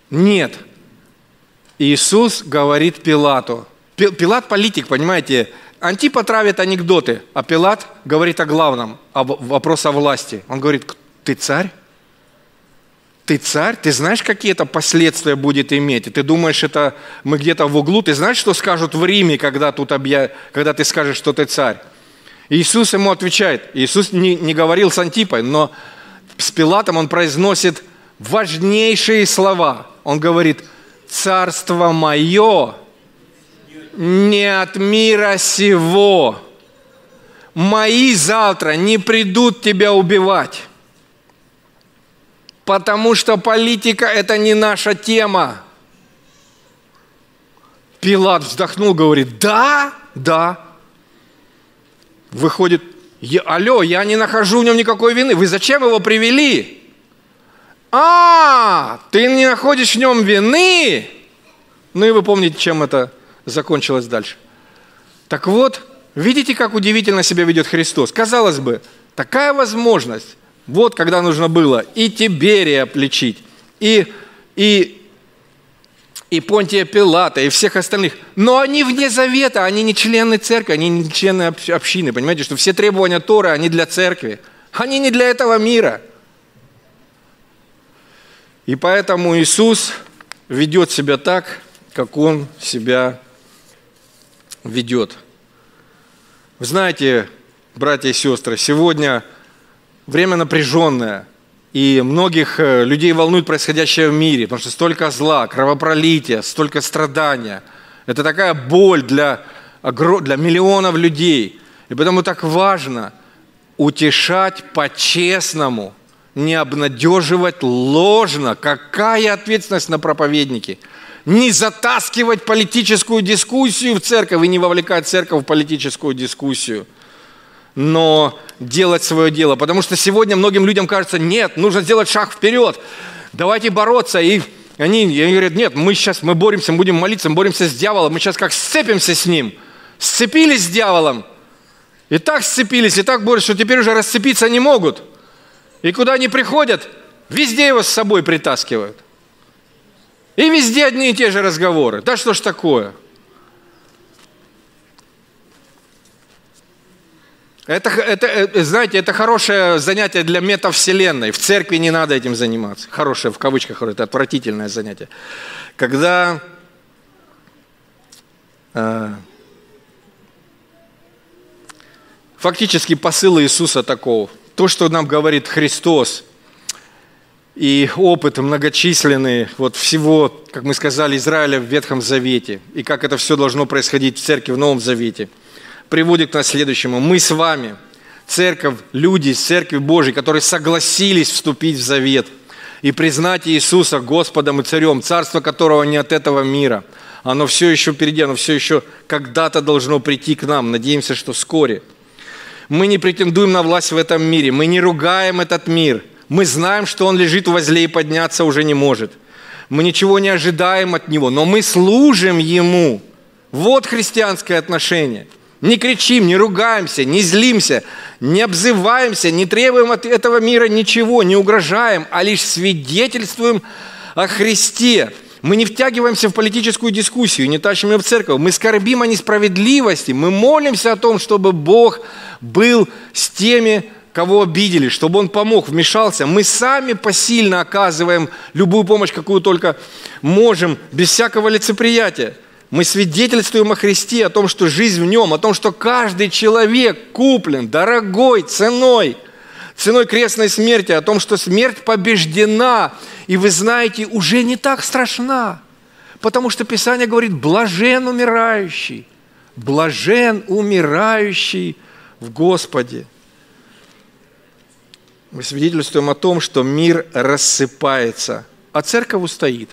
Нет. Иисус говорит Пилату. Пилат политик, понимаете? Антипа травит анекдоты, а Пилат говорит о главном, о вопрос о власти. Он говорит, ты царь? Ты царь? Ты знаешь, какие это последствия будет иметь? Ты думаешь, это мы где-то в углу? Ты знаешь, что скажут в Риме, когда, тут объя... когда ты скажешь, что ты царь? Иисус ему отвечает. Иисус не, не говорил с Антипой, но с Пилатом он произносит важнейшие слова. Он говорит – царство мое не от мира сего. Мои завтра не придут тебя убивать. Потому что политика – это не наша тема. Пилат вздохнул, говорит, да, да. Выходит, алло, я не нахожу в нем никакой вины. Вы зачем его привели? А, ты не находишь в нем вины? Ну и вы помните, чем это закончилось дальше. Так вот, видите, как удивительно себя ведет Христос. Казалось бы, такая возможность, вот когда нужно было и Тиберия лечить, и, и, и Понтия Пилата, и всех остальных. Но они вне завета, они не члены церкви, они не члены общины. Понимаете, что все требования Торы, они для церкви. Они не для этого мира – и поэтому Иисус ведет себя так, как Он себя ведет. Вы знаете, братья и сестры, сегодня время напряженное, и многих э, людей волнует происходящее в мире, потому что столько зла, кровопролития, столько страдания. Это такая боль для, для миллионов людей. И поэтому так важно утешать по-честному – не обнадеживать ложно. Какая ответственность на проповедники? Не затаскивать политическую дискуссию в церковь и не вовлекать церковь в политическую дискуссию, но делать свое дело. Потому что сегодня многим людям кажется, нет, нужно сделать шаг вперед, давайте бороться. И они, они говорят, нет, мы сейчас мы боремся, мы будем молиться, мы боремся с дьяволом, мы сейчас как сцепимся с ним. Сцепились с дьяволом, и так сцепились, и так борются, что теперь уже расцепиться не могут – и куда они приходят, везде его с собой притаскивают. И везде одни и те же разговоры. Да что ж такое? Это, это, э, э, знаете, это хорошее занятие для метавселенной. В церкви не надо этим заниматься. Хорошее, в кавычках, это отвратительное занятие. Когда э, фактически посыл Иисуса такого – то, что нам говорит Христос, и опыт многочисленный вот всего, как мы сказали, Израиля в Ветхом Завете, и как это все должно происходить в церкви в Новом Завете – приводит к следующему. Мы с вами, церковь, люди из церкви Божьей, которые согласились вступить в завет и признать Иисуса Господом и Царем, царство которого не от этого мира. Оно все еще впереди, оно все еще когда-то должно прийти к нам. Надеемся, что вскоре. Мы не претендуем на власть в этом мире, мы не ругаем этот мир. Мы знаем, что он лежит возле и подняться уже не может. Мы ничего не ожидаем от него, но мы служим ему. Вот христианское отношение – не кричим, не ругаемся, не злимся, не обзываемся, не требуем от этого мира ничего, не угрожаем, а лишь свидетельствуем о Христе. Мы не втягиваемся в политическую дискуссию, не тащим ее в церковь. Мы скорбим о несправедливости. Мы молимся о том, чтобы Бог был с теми, кого обидели, чтобы Он помог, вмешался. Мы сами посильно оказываем любую помощь, какую только можем, без всякого лицеприятия. Мы свидетельствуем о Христе, о том, что жизнь в Нем, о том, что каждый человек куплен дорогой ценой, ценой крестной смерти, о том, что смерть побеждена, и вы знаете, уже не так страшна, потому что Писание говорит, блажен умирающий, блажен умирающий в Господе. Мы свидетельствуем о том, что мир рассыпается, а церковь устоит,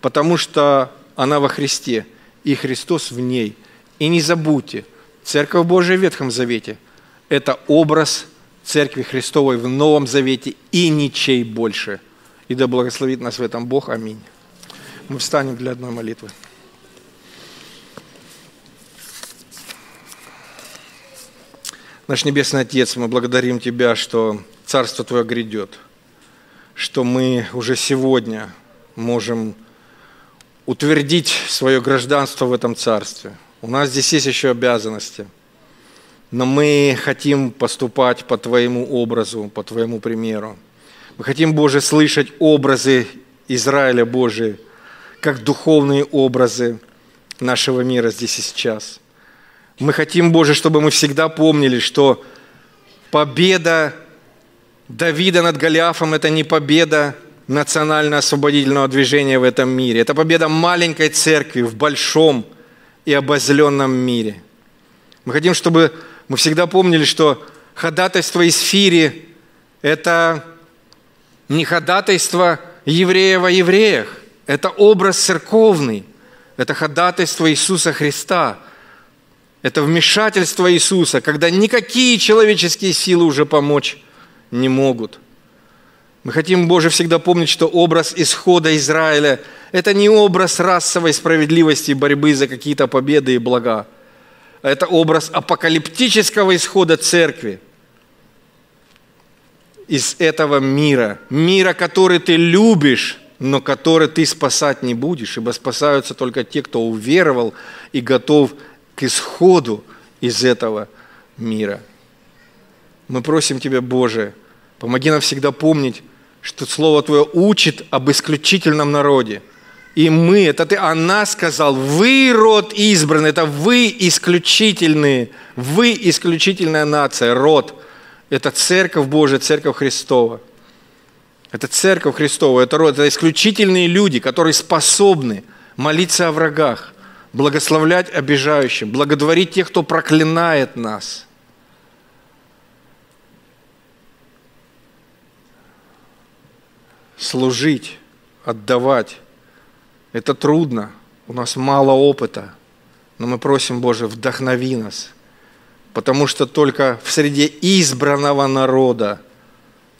потому что она во Христе – и Христос в ней. И не забудьте, Церковь Божия в Ветхом Завете – это образ Церкви Христовой в Новом Завете и ничей больше. И да благословит нас в этом Бог. Аминь. Мы встанем для одной молитвы. Наш Небесный Отец, мы благодарим Тебя, что Царство Твое грядет, что мы уже сегодня можем утвердить свое гражданство в этом царстве. У нас здесь есть еще обязанности, но мы хотим поступать по Твоему образу, по Твоему примеру. Мы хотим, Боже, слышать образы Израиля Божий, как духовные образы нашего мира здесь и сейчас. Мы хотим, Боже, чтобы мы всегда помнили, что победа Давида над Голиафом – это не победа национально-освободительного движения в этом мире. Это победа маленькой церкви в большом и обозленном мире. Мы хотим, чтобы мы всегда помнили, что ходатайство Исфири – это не ходатайство еврея во евреях, это образ церковный, это ходатайство Иисуса Христа, это вмешательство Иисуса, когда никакие человеческие силы уже помочь не могут – мы хотим, Боже, всегда помнить, что образ исхода Израиля – это не образ расовой справедливости и борьбы за какие-то победы и блага. Это образ апокалиптического исхода церкви из этого мира. Мира, который ты любишь, но который ты спасать не будешь, ибо спасаются только те, кто уверовал и готов к исходу из этого мира. Мы просим Тебя, Боже, помоги нам всегда помнить, что Слово Твое учит об исключительном народе. И мы, это ты, она сказал, вы род избранный, это вы исключительные, вы исключительная нация, род. Это церковь Божия, церковь Христова. Это церковь Христова, это род, это исключительные люди, которые способны молиться о врагах, благословлять обижающим, благодарить тех, кто проклинает нас – служить, отдавать. Это трудно, у нас мало опыта, но мы просим, Боже, вдохнови нас, потому что только в среде избранного народа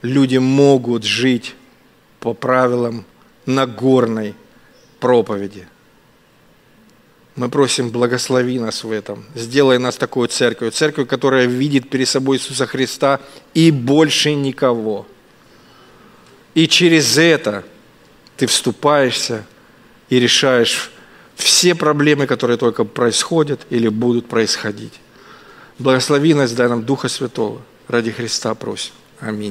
люди могут жить по правилам Нагорной проповеди. Мы просим, благослови нас в этом. Сделай нас такой церковью. Церковью, которая видит перед собой Иисуса Христа и больше никого. И через это ты вступаешься и решаешь все проблемы, которые только происходят или будут происходить. Благослови нас, дай нам Духа Святого. Ради Христа просим. Аминь.